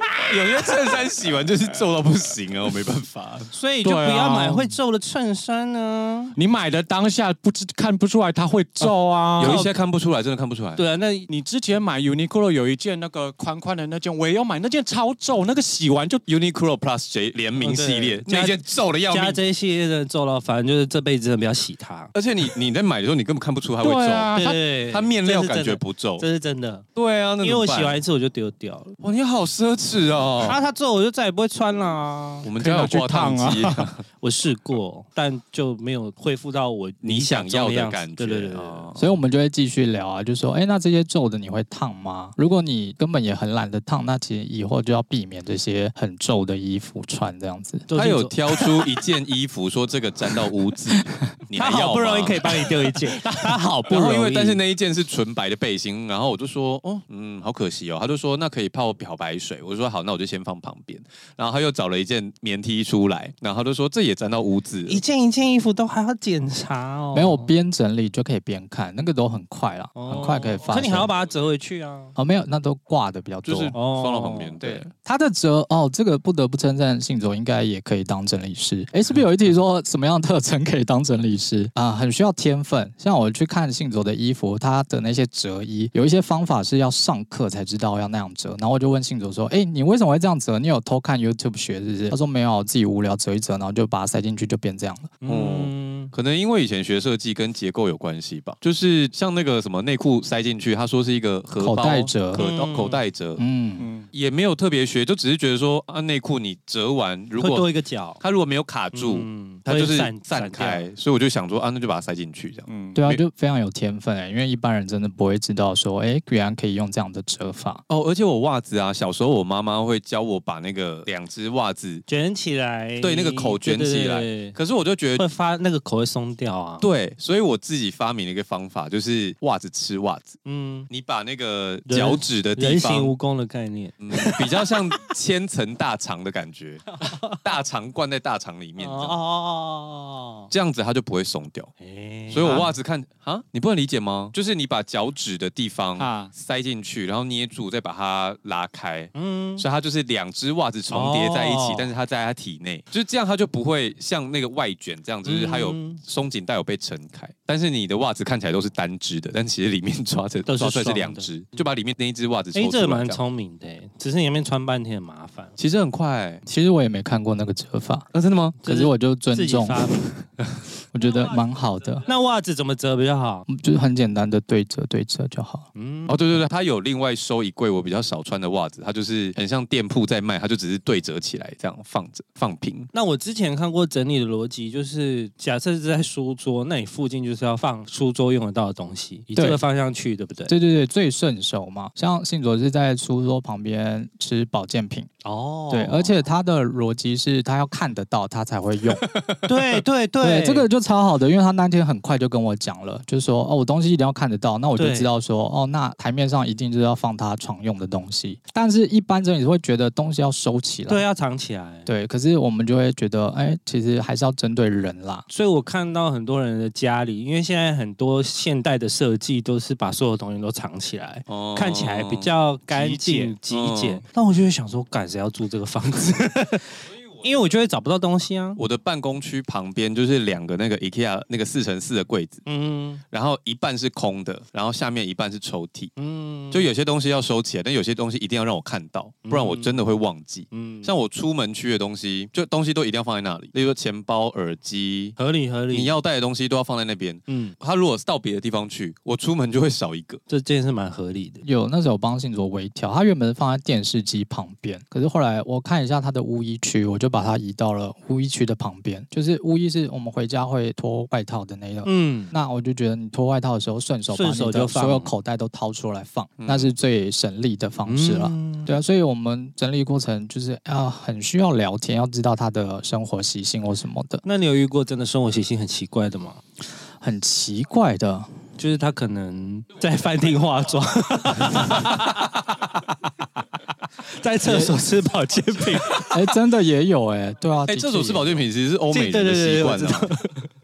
(laughs) 有些衬衫洗完就是皱到不行啊，我没办法，所以就不要买会皱的衬衫呢。你买的当下不知看不出来它会皱啊，有一些看不出来，真的看不出来。对啊，那你之前买 Uniqlo 有一件那个宽宽的那件，我也要买那件超皱，那个洗完就 Uniqlo Plus J 联名系列那件皱的要命。加这一系列的皱了，反正就是这辈子真的不要洗它。而且你你在买的时候，你根本看不出它会皱，对，它面料感觉不皱，这是真的。对啊，因为我洗完一次我就丢掉了。哇，你好奢侈哦。啊，他皱我就再也不会穿了啊！我们家有挂烫机，我试过，但就没有恢复到我你想要的感觉。对对对，所以我们就会继续聊啊，就说，哎，那这些皱的你会烫吗？如果你根本也很懒得烫，那其实以后就要避免这些很皱的衣服穿这样子。他有挑出一件衣服，说这个沾到污渍，(laughs) 他好不容易可以帮你丢一件，他好不容易，因为但是那一件是纯白的背心，然后我就说，哦，嗯，好可惜哦。他就说，那可以泡漂白水，我说好，那我就先放旁边。然后他又找了一件棉 T 出来，然后他就说这也沾到污渍。一件一件衣服都还要检查哦。没有，边整理就可以边看，那个都很快了，哦、很快可以发。可你还要把它折回去啊？哦，没有，那都挂的比较多，就是放到旁边。哦、对，他的折哦，这个不得不称赞信佐应该也可以当整理师。哎，是不是有一题说什么样的特征可以当整理师啊？很需要天分。像我去看信佐的衣服，他的那些折衣，有一些方法是要上课才知道要那样折。然后我就问信我说：“哎，你为什么会这样折？你有偷看 YouTube 学是不是？”他说：“没有，自己无聊折一折，然后就把它塞进去，就变这样了。”嗯。可能因为以前学设计跟结构有关系吧，就是像那个什么内裤塞进去，他说是一个荷包口袋折，口袋折，嗯。嗯，也没有特别学，就只是觉得说啊，内裤你折完如果多一个角，它如果没有卡住，嗯，它就是散散开，所以我就想说啊，那就把它塞进去这样，嗯，对啊，就非常有天分哎，因为一般人真的不会知道说，哎，原来可以用这样的折法。哦，而且我袜子啊，小时候我妈妈会教我把那个两只袜子卷起来，对，那个口卷起来，可是我就觉得会发那个口会松掉啊，对，所以我自己发明了一个方法，就是袜子吃袜子，嗯，你把那个脚趾的地方，人形蜈蚣的概念，嗯，比较像千层大肠的感觉，(laughs) 大肠灌在大肠里面，哦，这样子它就不会松掉，所以我袜子看啊，你不能理解吗？就是你把脚趾的地方啊。塞进去，然后捏住，再把它拉开，嗯，所以它就是两只袜子重叠在一起，但是它在它体内，就是这样，它就不会像那个外卷这样子，就是它有松紧带有被撑开，但是你的袜子看起来都是单只的，但其实里面 (laughs) 抓着抓出来是两只，就把里面那一只袜子抽出来。哎，这个蛮聪明的，只是你里面穿半天很麻烦。其实很快，其实我也没看过那个折法，那真的吗？可是我就尊重，(laughs) 我觉得蛮好的。那袜子怎么折比较好？就是很简单的对折对折就好。嗯，哦，对对对，他有另外收一柜我比较少穿的袜子，它就是很像店铺在卖，它就只是对折起来这样放着放平。那我之前看过整理的逻辑，就是假设是在书桌，那你附近就是要放书桌用得到的东西，以这个方向去，对不对？对对对，最顺手嘛。像信卓是在书桌旁边吃保健品哦，对，而且他的逻辑是他要看得到他才会用。(laughs) (laughs) 对对对，这个就超好的，因为他那天很快就跟我讲了，就是说哦，我东西一定要看得到，那我就知道说哦，那台面上一定就是要放他常用的东西。但是，一般整理师会觉得东西要收起来，对，要藏起来。对，可是我们就会觉得，哎，其实还是要针对人啦。所以我看到很多人的家里，因为现在很多现代的设计都是把所有东西都藏起来，哦、看起来比较干净、极简。但我就会想说，干谁要住这个房子？(laughs) 因为我就会找不到东西啊。我的办公区旁边就是两个那个 IKEA 那个四乘四的柜子，嗯，然后一半是空的，然后下面一半是抽屉，嗯，就有些东西要收起来，但有些东西一定要让我看到，不然我真的会忘记。嗯，像我出门区的东西，就东西都一定要放在那里，例如说钱包、耳机，合理合理，你要带的东西都要放在那边。嗯，他如果是到别的地方去，我出门就会少一个，这件事蛮合理的。有那时候我帮信卓微调，他原本是放在电视机旁边，可是后来我看一下他的污衣区，我就把它移到了污衣区的旁边，就是污衣是我们回家会脱外套的那种。嗯，那我就觉得你脱外套的时候，顺手把你的所有口袋都掏出来放，那是最省力的方式了。嗯、对啊，所以我们整理过程就是要很需要聊天，要知道他的生活习性或什么的。那你有遇过真的生活习性很奇怪的吗？很奇怪的，就是他可能在饭厅化妆。(laughs) (laughs) 在厕所吃保健品，(laughs) 哎，真的也有哎，对啊，哎，厕所吃保健品其实是欧美人的习惯呢。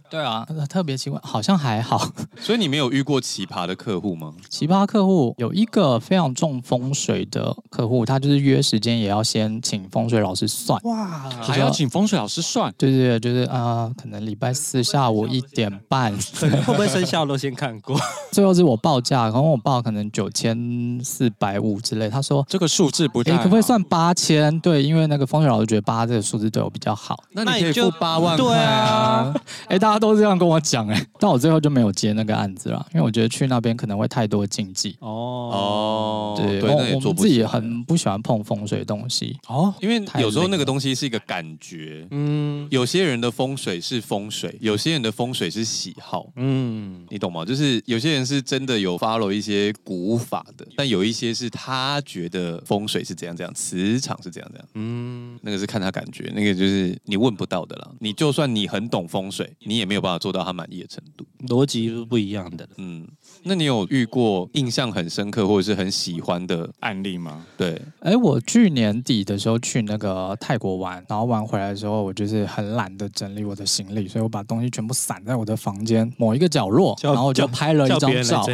对啊，特别奇怪，好像还好。(laughs) 所以你没有遇过奇葩的客户吗？奇葩客户有一个非常重风水的客户，他就是约时间也要先请风水老师算。哇，还要请风水老师算？对对对，就是啊、呃，可能礼拜四下午一点半，(laughs) 会不会生效都先看过？(laughs) 最后是我报价，然后我报可能九千四百五之类，他说这个数字不对，可不可以算八千？对，因为那个风水老师觉得八这个数字对我比较好。那你可以付八万块啊！哎，大家。他都这样跟我讲哎，但我最后就没有接那个案子了，因为我觉得去那边可能会太多禁忌。哦。对，我我自己很不喜欢碰风水东西。哦，因为有时候那个东西是一个感觉，嗯，有些人的风水是风水，有些人的风水是喜好，嗯，你懂吗？就是有些人是真的有 follow 一些古法的，但有一些是他觉得风水是怎样怎样，磁场是怎样怎样，嗯，那个是看他感觉，那个就是你问不到的了。你就算你很懂风水，你也没有办法做到他满意的程度，逻辑是不一样的。嗯，那你有遇过印象很深刻或者是很喜欢的案例吗？对，哎，我去年底的时候去那个泰国玩，然后玩回来的时候，我就是很懒得整理我的行李，所以我把东西全部散在我的房间某一个角落，然后 (laughs) 我就拍了一张照。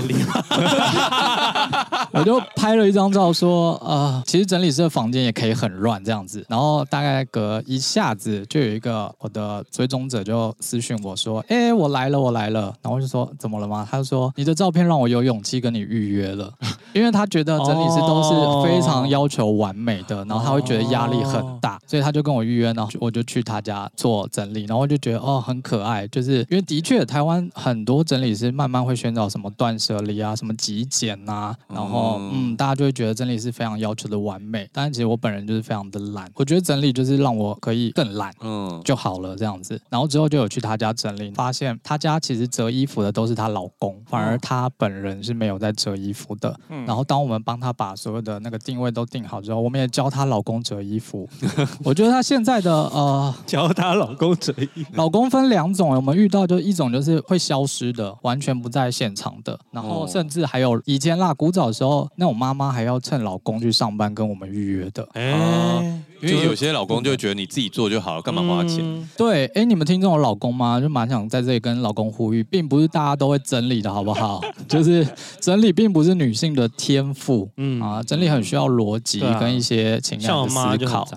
我就拍了一张照，说，呃，其实整理师的房间也可以很乱这样子。然后大概隔一下子，就有一个我的追踪者就私讯我说，哎、欸，我来了，我来了。然后我就说，怎么了吗？他就说，你的照片让我有勇气跟你预约了。(laughs) 因为他觉得整理师都是非常要求完美的，然后他会觉得压力很大，所以他就跟我预约，然后我就去他家做整理，然后我就觉得哦很可爱，就是因为的确台湾很多整理师慢慢会寻找什么断舍离啊，什么极简啊，然后嗯大家就会觉得整理师非常要求的完美，但是其实我本人就是非常的懒，我觉得整理就是让我可以更懒嗯。就好了这样子，然后之后就有去他家整理，发现他家其实折衣服的都是她老公，反而他本人是没有在折衣服的，嗯，然后当我们帮他把所有的那个定位都定好之后，我们也教他老公折衣服。(laughs) 我觉得他现在的呃，教他老公折衣服，老公分两种，我们遇到就一种就是会消失的，完全不在现场的，然后甚至还有以前啦，古早的时候那种妈妈还要趁老公去上班跟我们预约的。哎。因为有些老公就觉得你自己做就好了，干嘛花钱？嗯、对，哎，你们听众有老公吗？就蛮想在这里跟老公呼吁，并不是大家都会整理的，好不好？就是整理并不是女性的天赋，嗯啊，整理很需要逻辑跟一些情感的思考。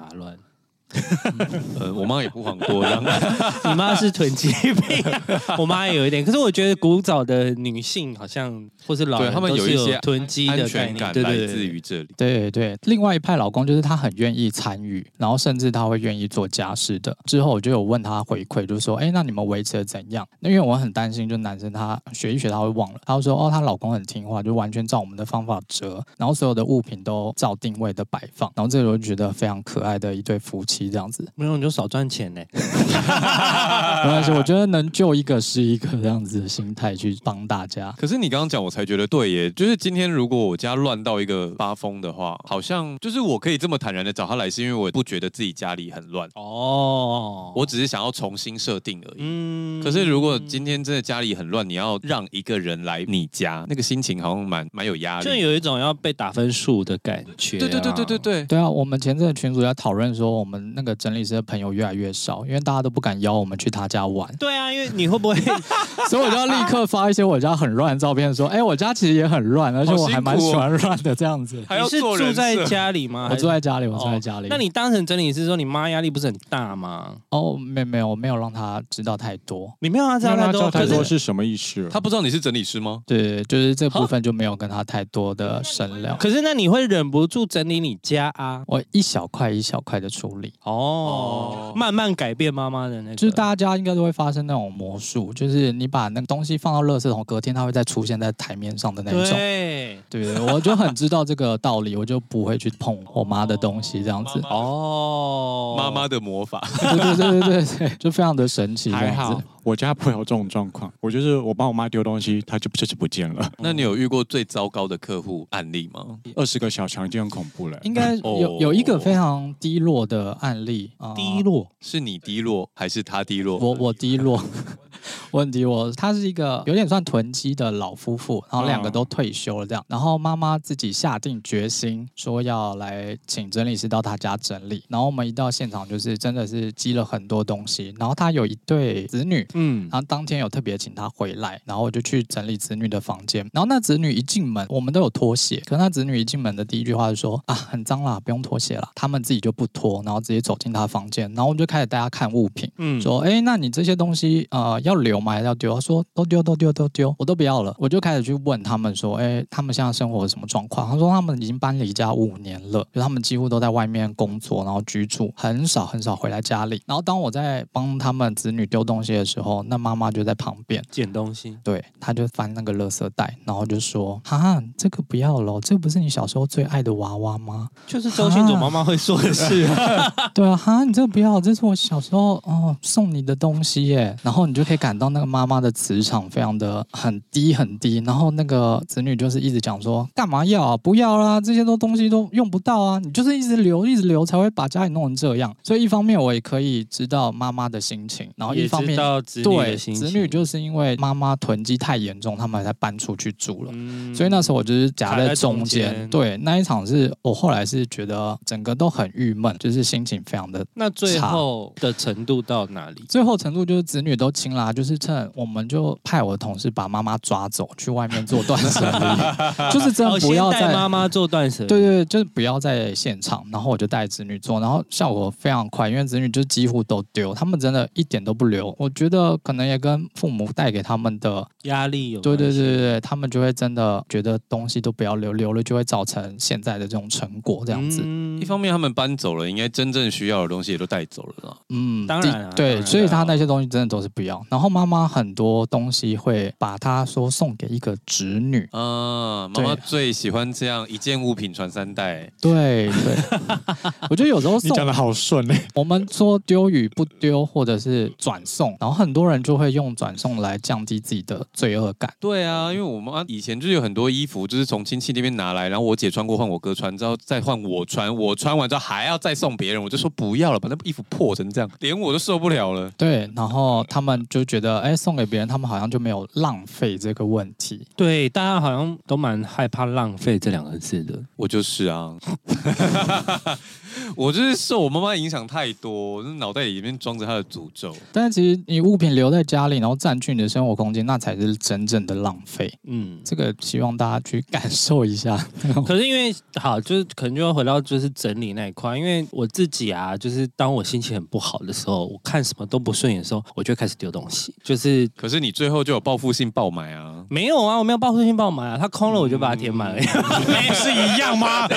(laughs) 呃，我妈也不遑多让，(laughs) 你妈是囤积癖，(laughs) 我妈也有一点。可是我觉得古早的女性好像或是老人，他们有一些囤积的概念，对来自于这里。对对，另外一派老公就是他很愿意参与，然后甚至他会愿意做家事的。之后我就有问他回馈，就是说，哎，那你们维持的怎样？那因为我很担心，就男生他学一学他会忘了。他就说，哦，她老公很听话，就完全照我们的方法折，然后所有的物品都照定位的摆放，然后这个我就觉得非常可爱的一对夫妻这样子。没有你。就少赚钱呢，(laughs) 没关系。我觉得能救一个是一个这样子的心态去帮大家。可是你刚刚讲，我才觉得对耶。就是今天如果我家乱到一个发疯的话，好像就是我可以这么坦然的找他来，是因为我不觉得自己家里很乱哦。我只是想要重新设定而已。嗯。可是如果今天真的家里很乱，你要让一个人来你家，那个心情好像蛮蛮有压力，就有一种要被打分数的感觉。对对对对对对。对啊，我们前阵群主在讨论说，我们那个整理师的朋友越来越少，因为大家都不敢邀我们去他家玩。对啊，因为你会不会？(laughs) 所以我就要立刻发一些我家很乱的照片，说：“哎，我家其实也很乱，而且我还蛮喜欢乱的这样子。”你是住在家里吗？我住在家里，我住在家里。那你当成整理师说，你妈压力不是很大吗？哦，没没有，我没有让他知道太多。你没有让他知道太多，太多是什么意思？他不知道你是整理师吗？对，就是这部分就没有跟他太多的深聊。可是那你会忍不住整理你家啊？我一小块一小块的处理。哦，慢慢改变妈妈的那个，就是大家应该都会发生那种魔术，就是你把那个东西放到垃圾桶，隔天它会再出现在台面上的那种。对，对，我就很知道这个道理，我就不会去碰我妈的东西这样子。哦，妈妈的魔法，对对对对对对，就非常的神奇。还好我家不会有这种状况，我就是我帮我妈丢东西，她就就是不见了。(laughs) 那你有遇过最糟糕的客户案例吗？二十个小强已经很恐怖了。应该有有一个非常低落的案例，低落是你低落还是他低落？我我低落。(laughs) 问题我他是一个有点算囤积的老夫妇，然后两个都退休了这样，然后妈妈自己下定决心说要来请整理师到他家整理，然后我们一到现场就是真的是积了很多东西，然后他有一对子女，嗯，然后当天有特别请他回来，然后我就去整理子女的房间，然后那子女一进门，我们都有拖鞋，可是那子女一进门的第一句话就说啊很脏啦，不用拖鞋了，他们自己就不脱，然后直接走进他房间，然后我们就开始带他看物品，嗯，说哎那你这些东西呃要留吗？还是要丢？他说都丢都丢都丢，我都不要了。我就开始去问他们说，哎，他们现在生活什么状况？他说他们已经搬离家五年了，就他们几乎都在外面工作，然后居住，很少很少回来家里。然后当我在帮他们子女丢东西的时候，那妈妈就在旁边捡东西。对，他就翻那个垃圾袋，然后就说：“哈哈，这个不要了，这个不是你小时候最爱的娃娃吗？”就是周星驰妈妈会说的事啊。(laughs) (laughs) 对啊，哈，你这个不要，这是我小时候哦送你的东西耶。然后你就可以感到那个妈妈。的磁场非常的很低很低，然后那个子女就是一直讲说，干嘛要啊？不要啦，这些都东西都用不到啊！你就是一直留一直留，才会把家里弄成这样。所以一方面我也可以知道妈妈的心情，然后一方面对子女就是因为妈妈囤积太严重，他们才搬出去住了。嗯、所以那时候我就是夹在中间。对，那一场是我后来是觉得整个都很郁闷，就是心情非常的。那最后的程度到哪里？最后程度就是子女都清了就是趁我们就派我的同事把妈妈抓走，去外面做断舍离，(laughs) 就是真的不要带妈妈做断舍离。对对，就是不要在现场，然后我就带子女做，然后效果非常快，因为子女就几乎都丢，他们真的一点都不留。我觉得可能也跟父母带给他们的压力有。对对对对对，他们就会真的觉得东西都不要留，留了就会造成现在的这种成果这样子。嗯、一方面他们搬走了，应该真正需要的东西也都带走了啦。嗯，当然、啊、对，所以他那些东西真的都是不要。然后妈妈很多东西会把她说送给一个侄女。嗯，妈妈最喜欢这样一件物品传三代。对对，(laughs) 我觉得有时候送你讲的好顺哎。我们说丢与不丢，或者是转送，然后很多人就会用转送来降低自己的罪恶感。对啊，因为我妈以前就是有很多衣服，就是从亲戚那边拿来，然后我姐穿过换我哥穿，之后再换我穿，我穿完之后还要再送别人，我就说不要了，把那衣服破成这样，连我都受不了了。对，然后他们就觉得，哎，送给别人，他们好像就没有浪费这个问题。对，大家好像都蛮害怕浪费这两个字的。我就是啊。(laughs) (laughs) 我就是受我妈妈影响太多，脑袋里面装着她的诅咒。但是其实你物品留在家里，然后占据你的生活空间，那才是真正的浪费。嗯，这个希望大家去感受一下。(laughs) 可是因为好，就是可能就要回到就是整理那一块，因为我自己啊，就是当我心情很不好的时候，我看什么都不顺眼的时候，我就开始丢东西。就是，可是你最后就有报复性爆买啊？没有啊，我没有报复性爆买啊，它空了我就把它填满了。(laughs) 没是一样吗？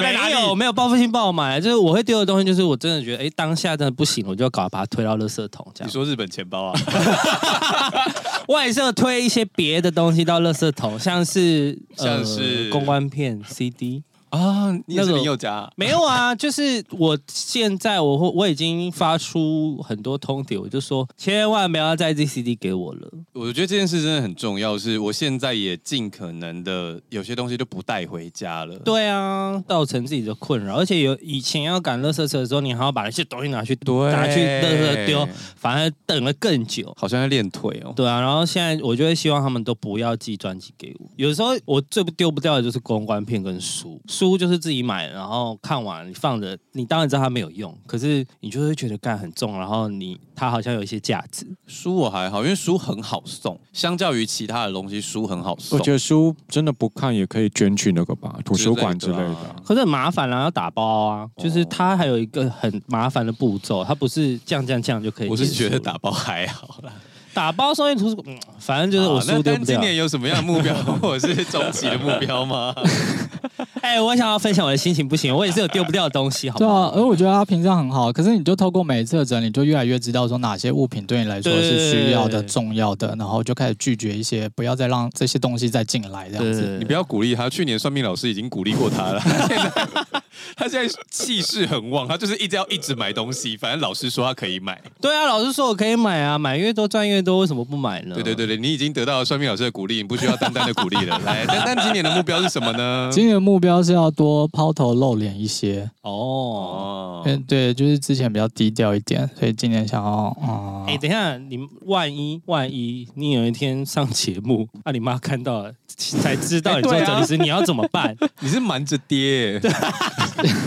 没有，没有报复性爆买。就是我会丢的东西，就是我真的觉得，哎，当下真的不行，我就要搞把它推到垃圾桶。这样。你说日本钱包啊？(laughs) 外设推一些别的东西到垃圾桶，像是像是、呃、公关片、CD。啊，你也是林宥嘉？(laughs) 没有啊，就是我现在我会我已经发出很多通牒，我就说千万不要再寄 CD 给我了。我觉得这件事真的很重要，是我现在也尽可能的有些东西就不带回家了。对啊，造成自己的困扰，而且有以前要赶垃圾车的时候，你还要把那些东西拿去对拿去垃圾丢，反而等了更久，好像在练腿哦。对啊，然后现在我就会希望他们都不要寄专辑给我。有时候我最不丢不掉的就是公关片跟书。书就是自己买，然后看完你放着，你当然知道它没有用，可是你就会觉得干很重，然后你它好像有一些价值。书我还好，因为书很好送，相较于其他的东西，书很好送。我觉得书真的不看也可以捐去那个吧，图书馆之类的。可是很麻烦啦，要打包啊，就是它还有一个很麻烦的步骤，它不是这样这样这样就可以。我是觉得打包还好啦。打包送进图书馆，嗯，反正就是我书丢不掉。那今年有什么样的目标，(laughs) 或者是终极的目标吗？(laughs) 哎、欸，我想要分享我的心情，不行，我也是有丢不掉的东西，好不好？对啊，而我觉得他平常很好，可是你就透过每一次的整理，就越来越知道说哪些物品对你来说是需要的、重要的，然后就开始拒绝一些，不要再让这些东西再进来这样子。你不要鼓励他，去年算命老师已经鼓励过他了。(laughs) 他现在气势很旺，他就是一直要一直买东西，反正老师说他可以买。对啊，老师说我可以买啊，买越多赚越多，为什么不买呢？对对对对，你已经得到了算命老师的鼓励，你不需要丹丹的鼓励了。(laughs) 来，丹丹今年的目标是什么呢？今年的目标是要多抛头露脸一些哦。嗯，对，就是之前比较低调一点，所以今年想要嗯。哎，等一下，你万一万一你有一天上节目，啊，你妈看到了才知道 (laughs) 你做整理师，你要怎么办？(laughs) 你是瞒着爹。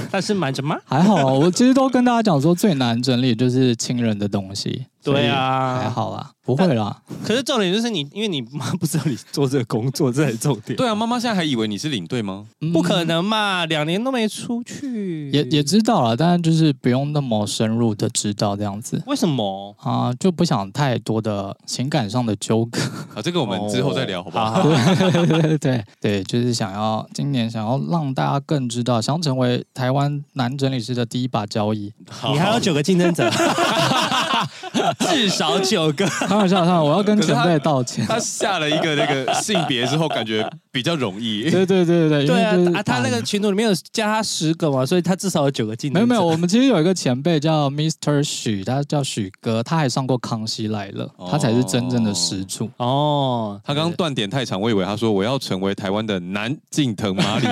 但是瞒着吗？还好，我其实都跟大家讲说，最难整理就是亲人的东西。对啊，还好啦，不会啦。可是重点就是你，因为你妈不知道你做这个工作，这才是重点。对啊，妈妈现在还以为你是领队吗？嗯、不可能嘛，两年都没出去。也也知道了，但是就是不用那么深入的知道这样子。为什么啊？就不想太多的情感上的纠葛。啊，这个我们之后再聊，好不好？对对对，就是想要今年想要让大家更知道，想成为台湾男整理师的第一把交椅。你还有九个竞争者。(laughs) (laughs) (laughs) (laughs) 至少九个，开玩笑，开玩笑，我要跟前辈道歉。他下了一个那个性别之后，感觉比较容易。对对对对对啊！啊，他那个群组里面有加他十个嘛，所以他至少有九个竞争者。没有没有，我们其实有一个前辈叫 Mr. 许，他叫许哥，他还上过《康熙来了》，他才是真正的始祖。哦，他刚刚断点太长，我以为他说我要成为台湾的南近藤麻里。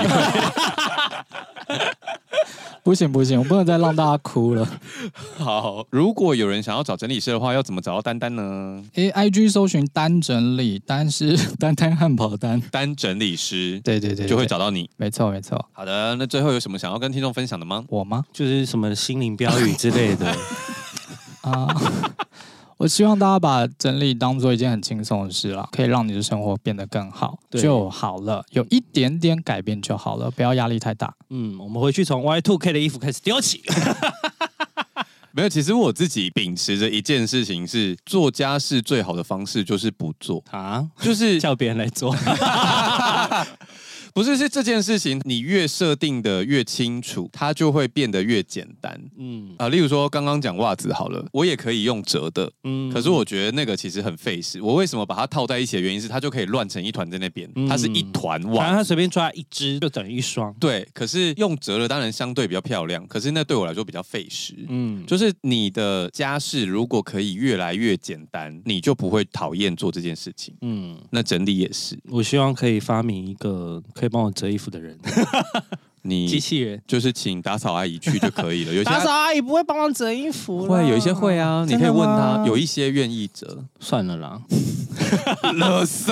(laughs) 不行不行，我不能再让大家哭了。(laughs) 好，如果有人想要找整理师的话，要怎么找到丹丹呢？诶，IG 搜寻丹整理，丹是 (laughs) 丹丹汉堡丹，丹整理师，对对对，对，就会找到你。没错没错。好的，那最后有什么想要跟听众分享的吗？我吗？就是什么心灵标语之类的啊。我希望大家把整理当做一件很轻松的事啦，可以让你的生活变得更好就好了，有一点点改变就好了，不要压力太大。嗯，我们回去从 Y Two K 的衣服开始丢起。(laughs) 没有，其实我自己秉持着一件事情是，做家事最好的方式就是不做啊，就是叫别人来做。不是，是这件事情，你越设定的越清楚，它就会变得越简单。嗯啊，例如说刚刚讲袜子好了，我也可以用折的。嗯，可是我觉得那个其实很费事。我为什么把它套在一起的原因是，它就可以乱成一团在那边，嗯、它是一团袜，反正它随便抓一只就等于一双。对，可是用折的当然相对比较漂亮，可是那对我来说比较费时。嗯，就是你的家事如果可以越来越简单，你就不会讨厌做这件事情。嗯，那整理也是。我希望可以发明一个。可以帮我折衣服的人，(laughs) (laughs) 你机器人就是请打扫阿姨去就可以了。有些打扫阿姨不会帮忙折衣服，会有一些会啊，你可以问他，有一些愿意折。算了啦，(laughs) 垃圾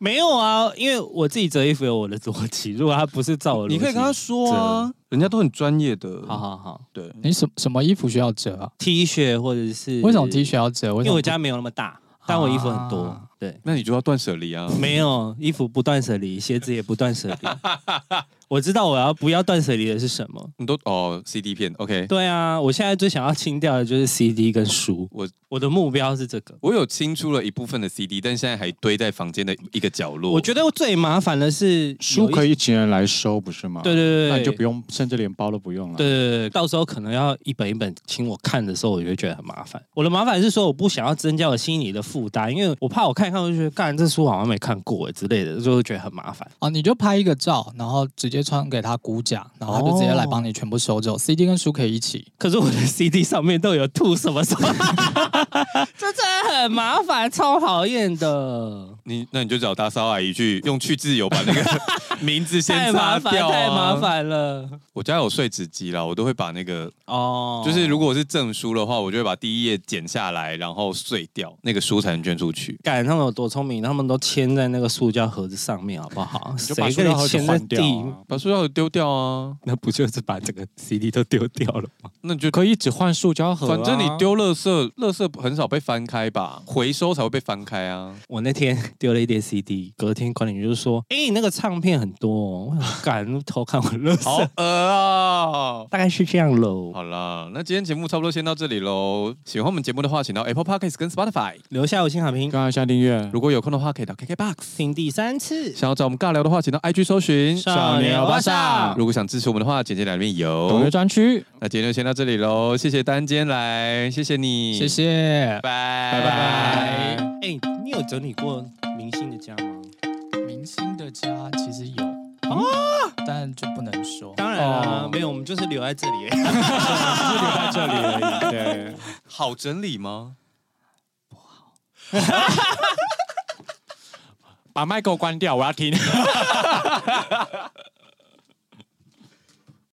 没有啊，因为我自己折衣服有我的逻辑，如果他不是照我，你可以跟他说啊，人家都很专业的。好好好，对，你什什么衣服需要折啊？T 恤或者是为什么 T 恤要折？因为我家没有那么大，但我衣服很多。对，那你就要断舍离啊！没有衣服不断舍离，鞋子也不断舍离。(laughs) 我知道我要不要断舍离的是什么？你都哦，CD 片，OK。对啊，我现在最想要清掉的就是 CD 跟书。我我的目标是这个。我有清出了一部分的 CD，但现在还堆在房间的一个角落。我觉得最麻烦的是书可以请人来收，不是吗？对对对，那你就不用，甚至连包都不用了。对对对，到时候可能要一本一本请我看的时候，我就会觉得很麻烦。我的麻烦是说，我不想要增加我心理的负担，因为我怕我看一看，我就觉得干这书好像没看过之类的，就会觉得很麻烦。哦，你就拍一个照，然后直接传给他估。价，然后他就直接来帮你全部收走。CD 跟书可以一起，可是我的 CD 上面都有吐什么什么，(laughs) 这真的很麻烦，超讨厌的。你那你就找打扫阿姨去用去自由把那个 (laughs) 名字先擦掉啊，太麻烦了。我家有碎纸机啦，我都会把那个哦，就是如果是证书的话，我就会把第一页剪下来，然后碎掉，那个书才能捐出去。干他们有多聪明，他们都签在那个塑胶盒子上面，好不好？谁跟你签在地？把塑胶盒丢掉啊！(laughs) 那不就是把整个 CD 都丢掉了吗？(laughs) 那就可以只换塑胶盒啊。反正你丢垃圾，垃圾很少被翻开吧？回收才会被翻开啊！我那天 (laughs) 丢了一叠 CD，隔天管理员就说：“哎、欸，你那个唱片很多哦。”我敢 (laughs) 偷看我垃圾，好恶啊！大概是这样喽。好了，那今天节目差不多先到这里喽。喜欢我们节目的话，请到 Apple Podcast 跟 Spotify 留下五星好评，刚刚下订阅。如果有空的话，可以到 KKBOX 听第三次。想要找我们尬聊的话，请到 IG 搜寻少年欧巴桑。如果想支持我们的话，简介里面有订阅专区。那今天就先到这里喽，谢谢丹今天来，谢谢你，谢谢，拜拜拜。哎、欸，你有整理过明星的家吗？明星的家其实有啊，但就不能说。当然了，没有，我们就是留在这里，(laughs) 就是留在这里而已。对，好整理吗？不好。(laughs) 把麦给我关掉，我要听。(laughs)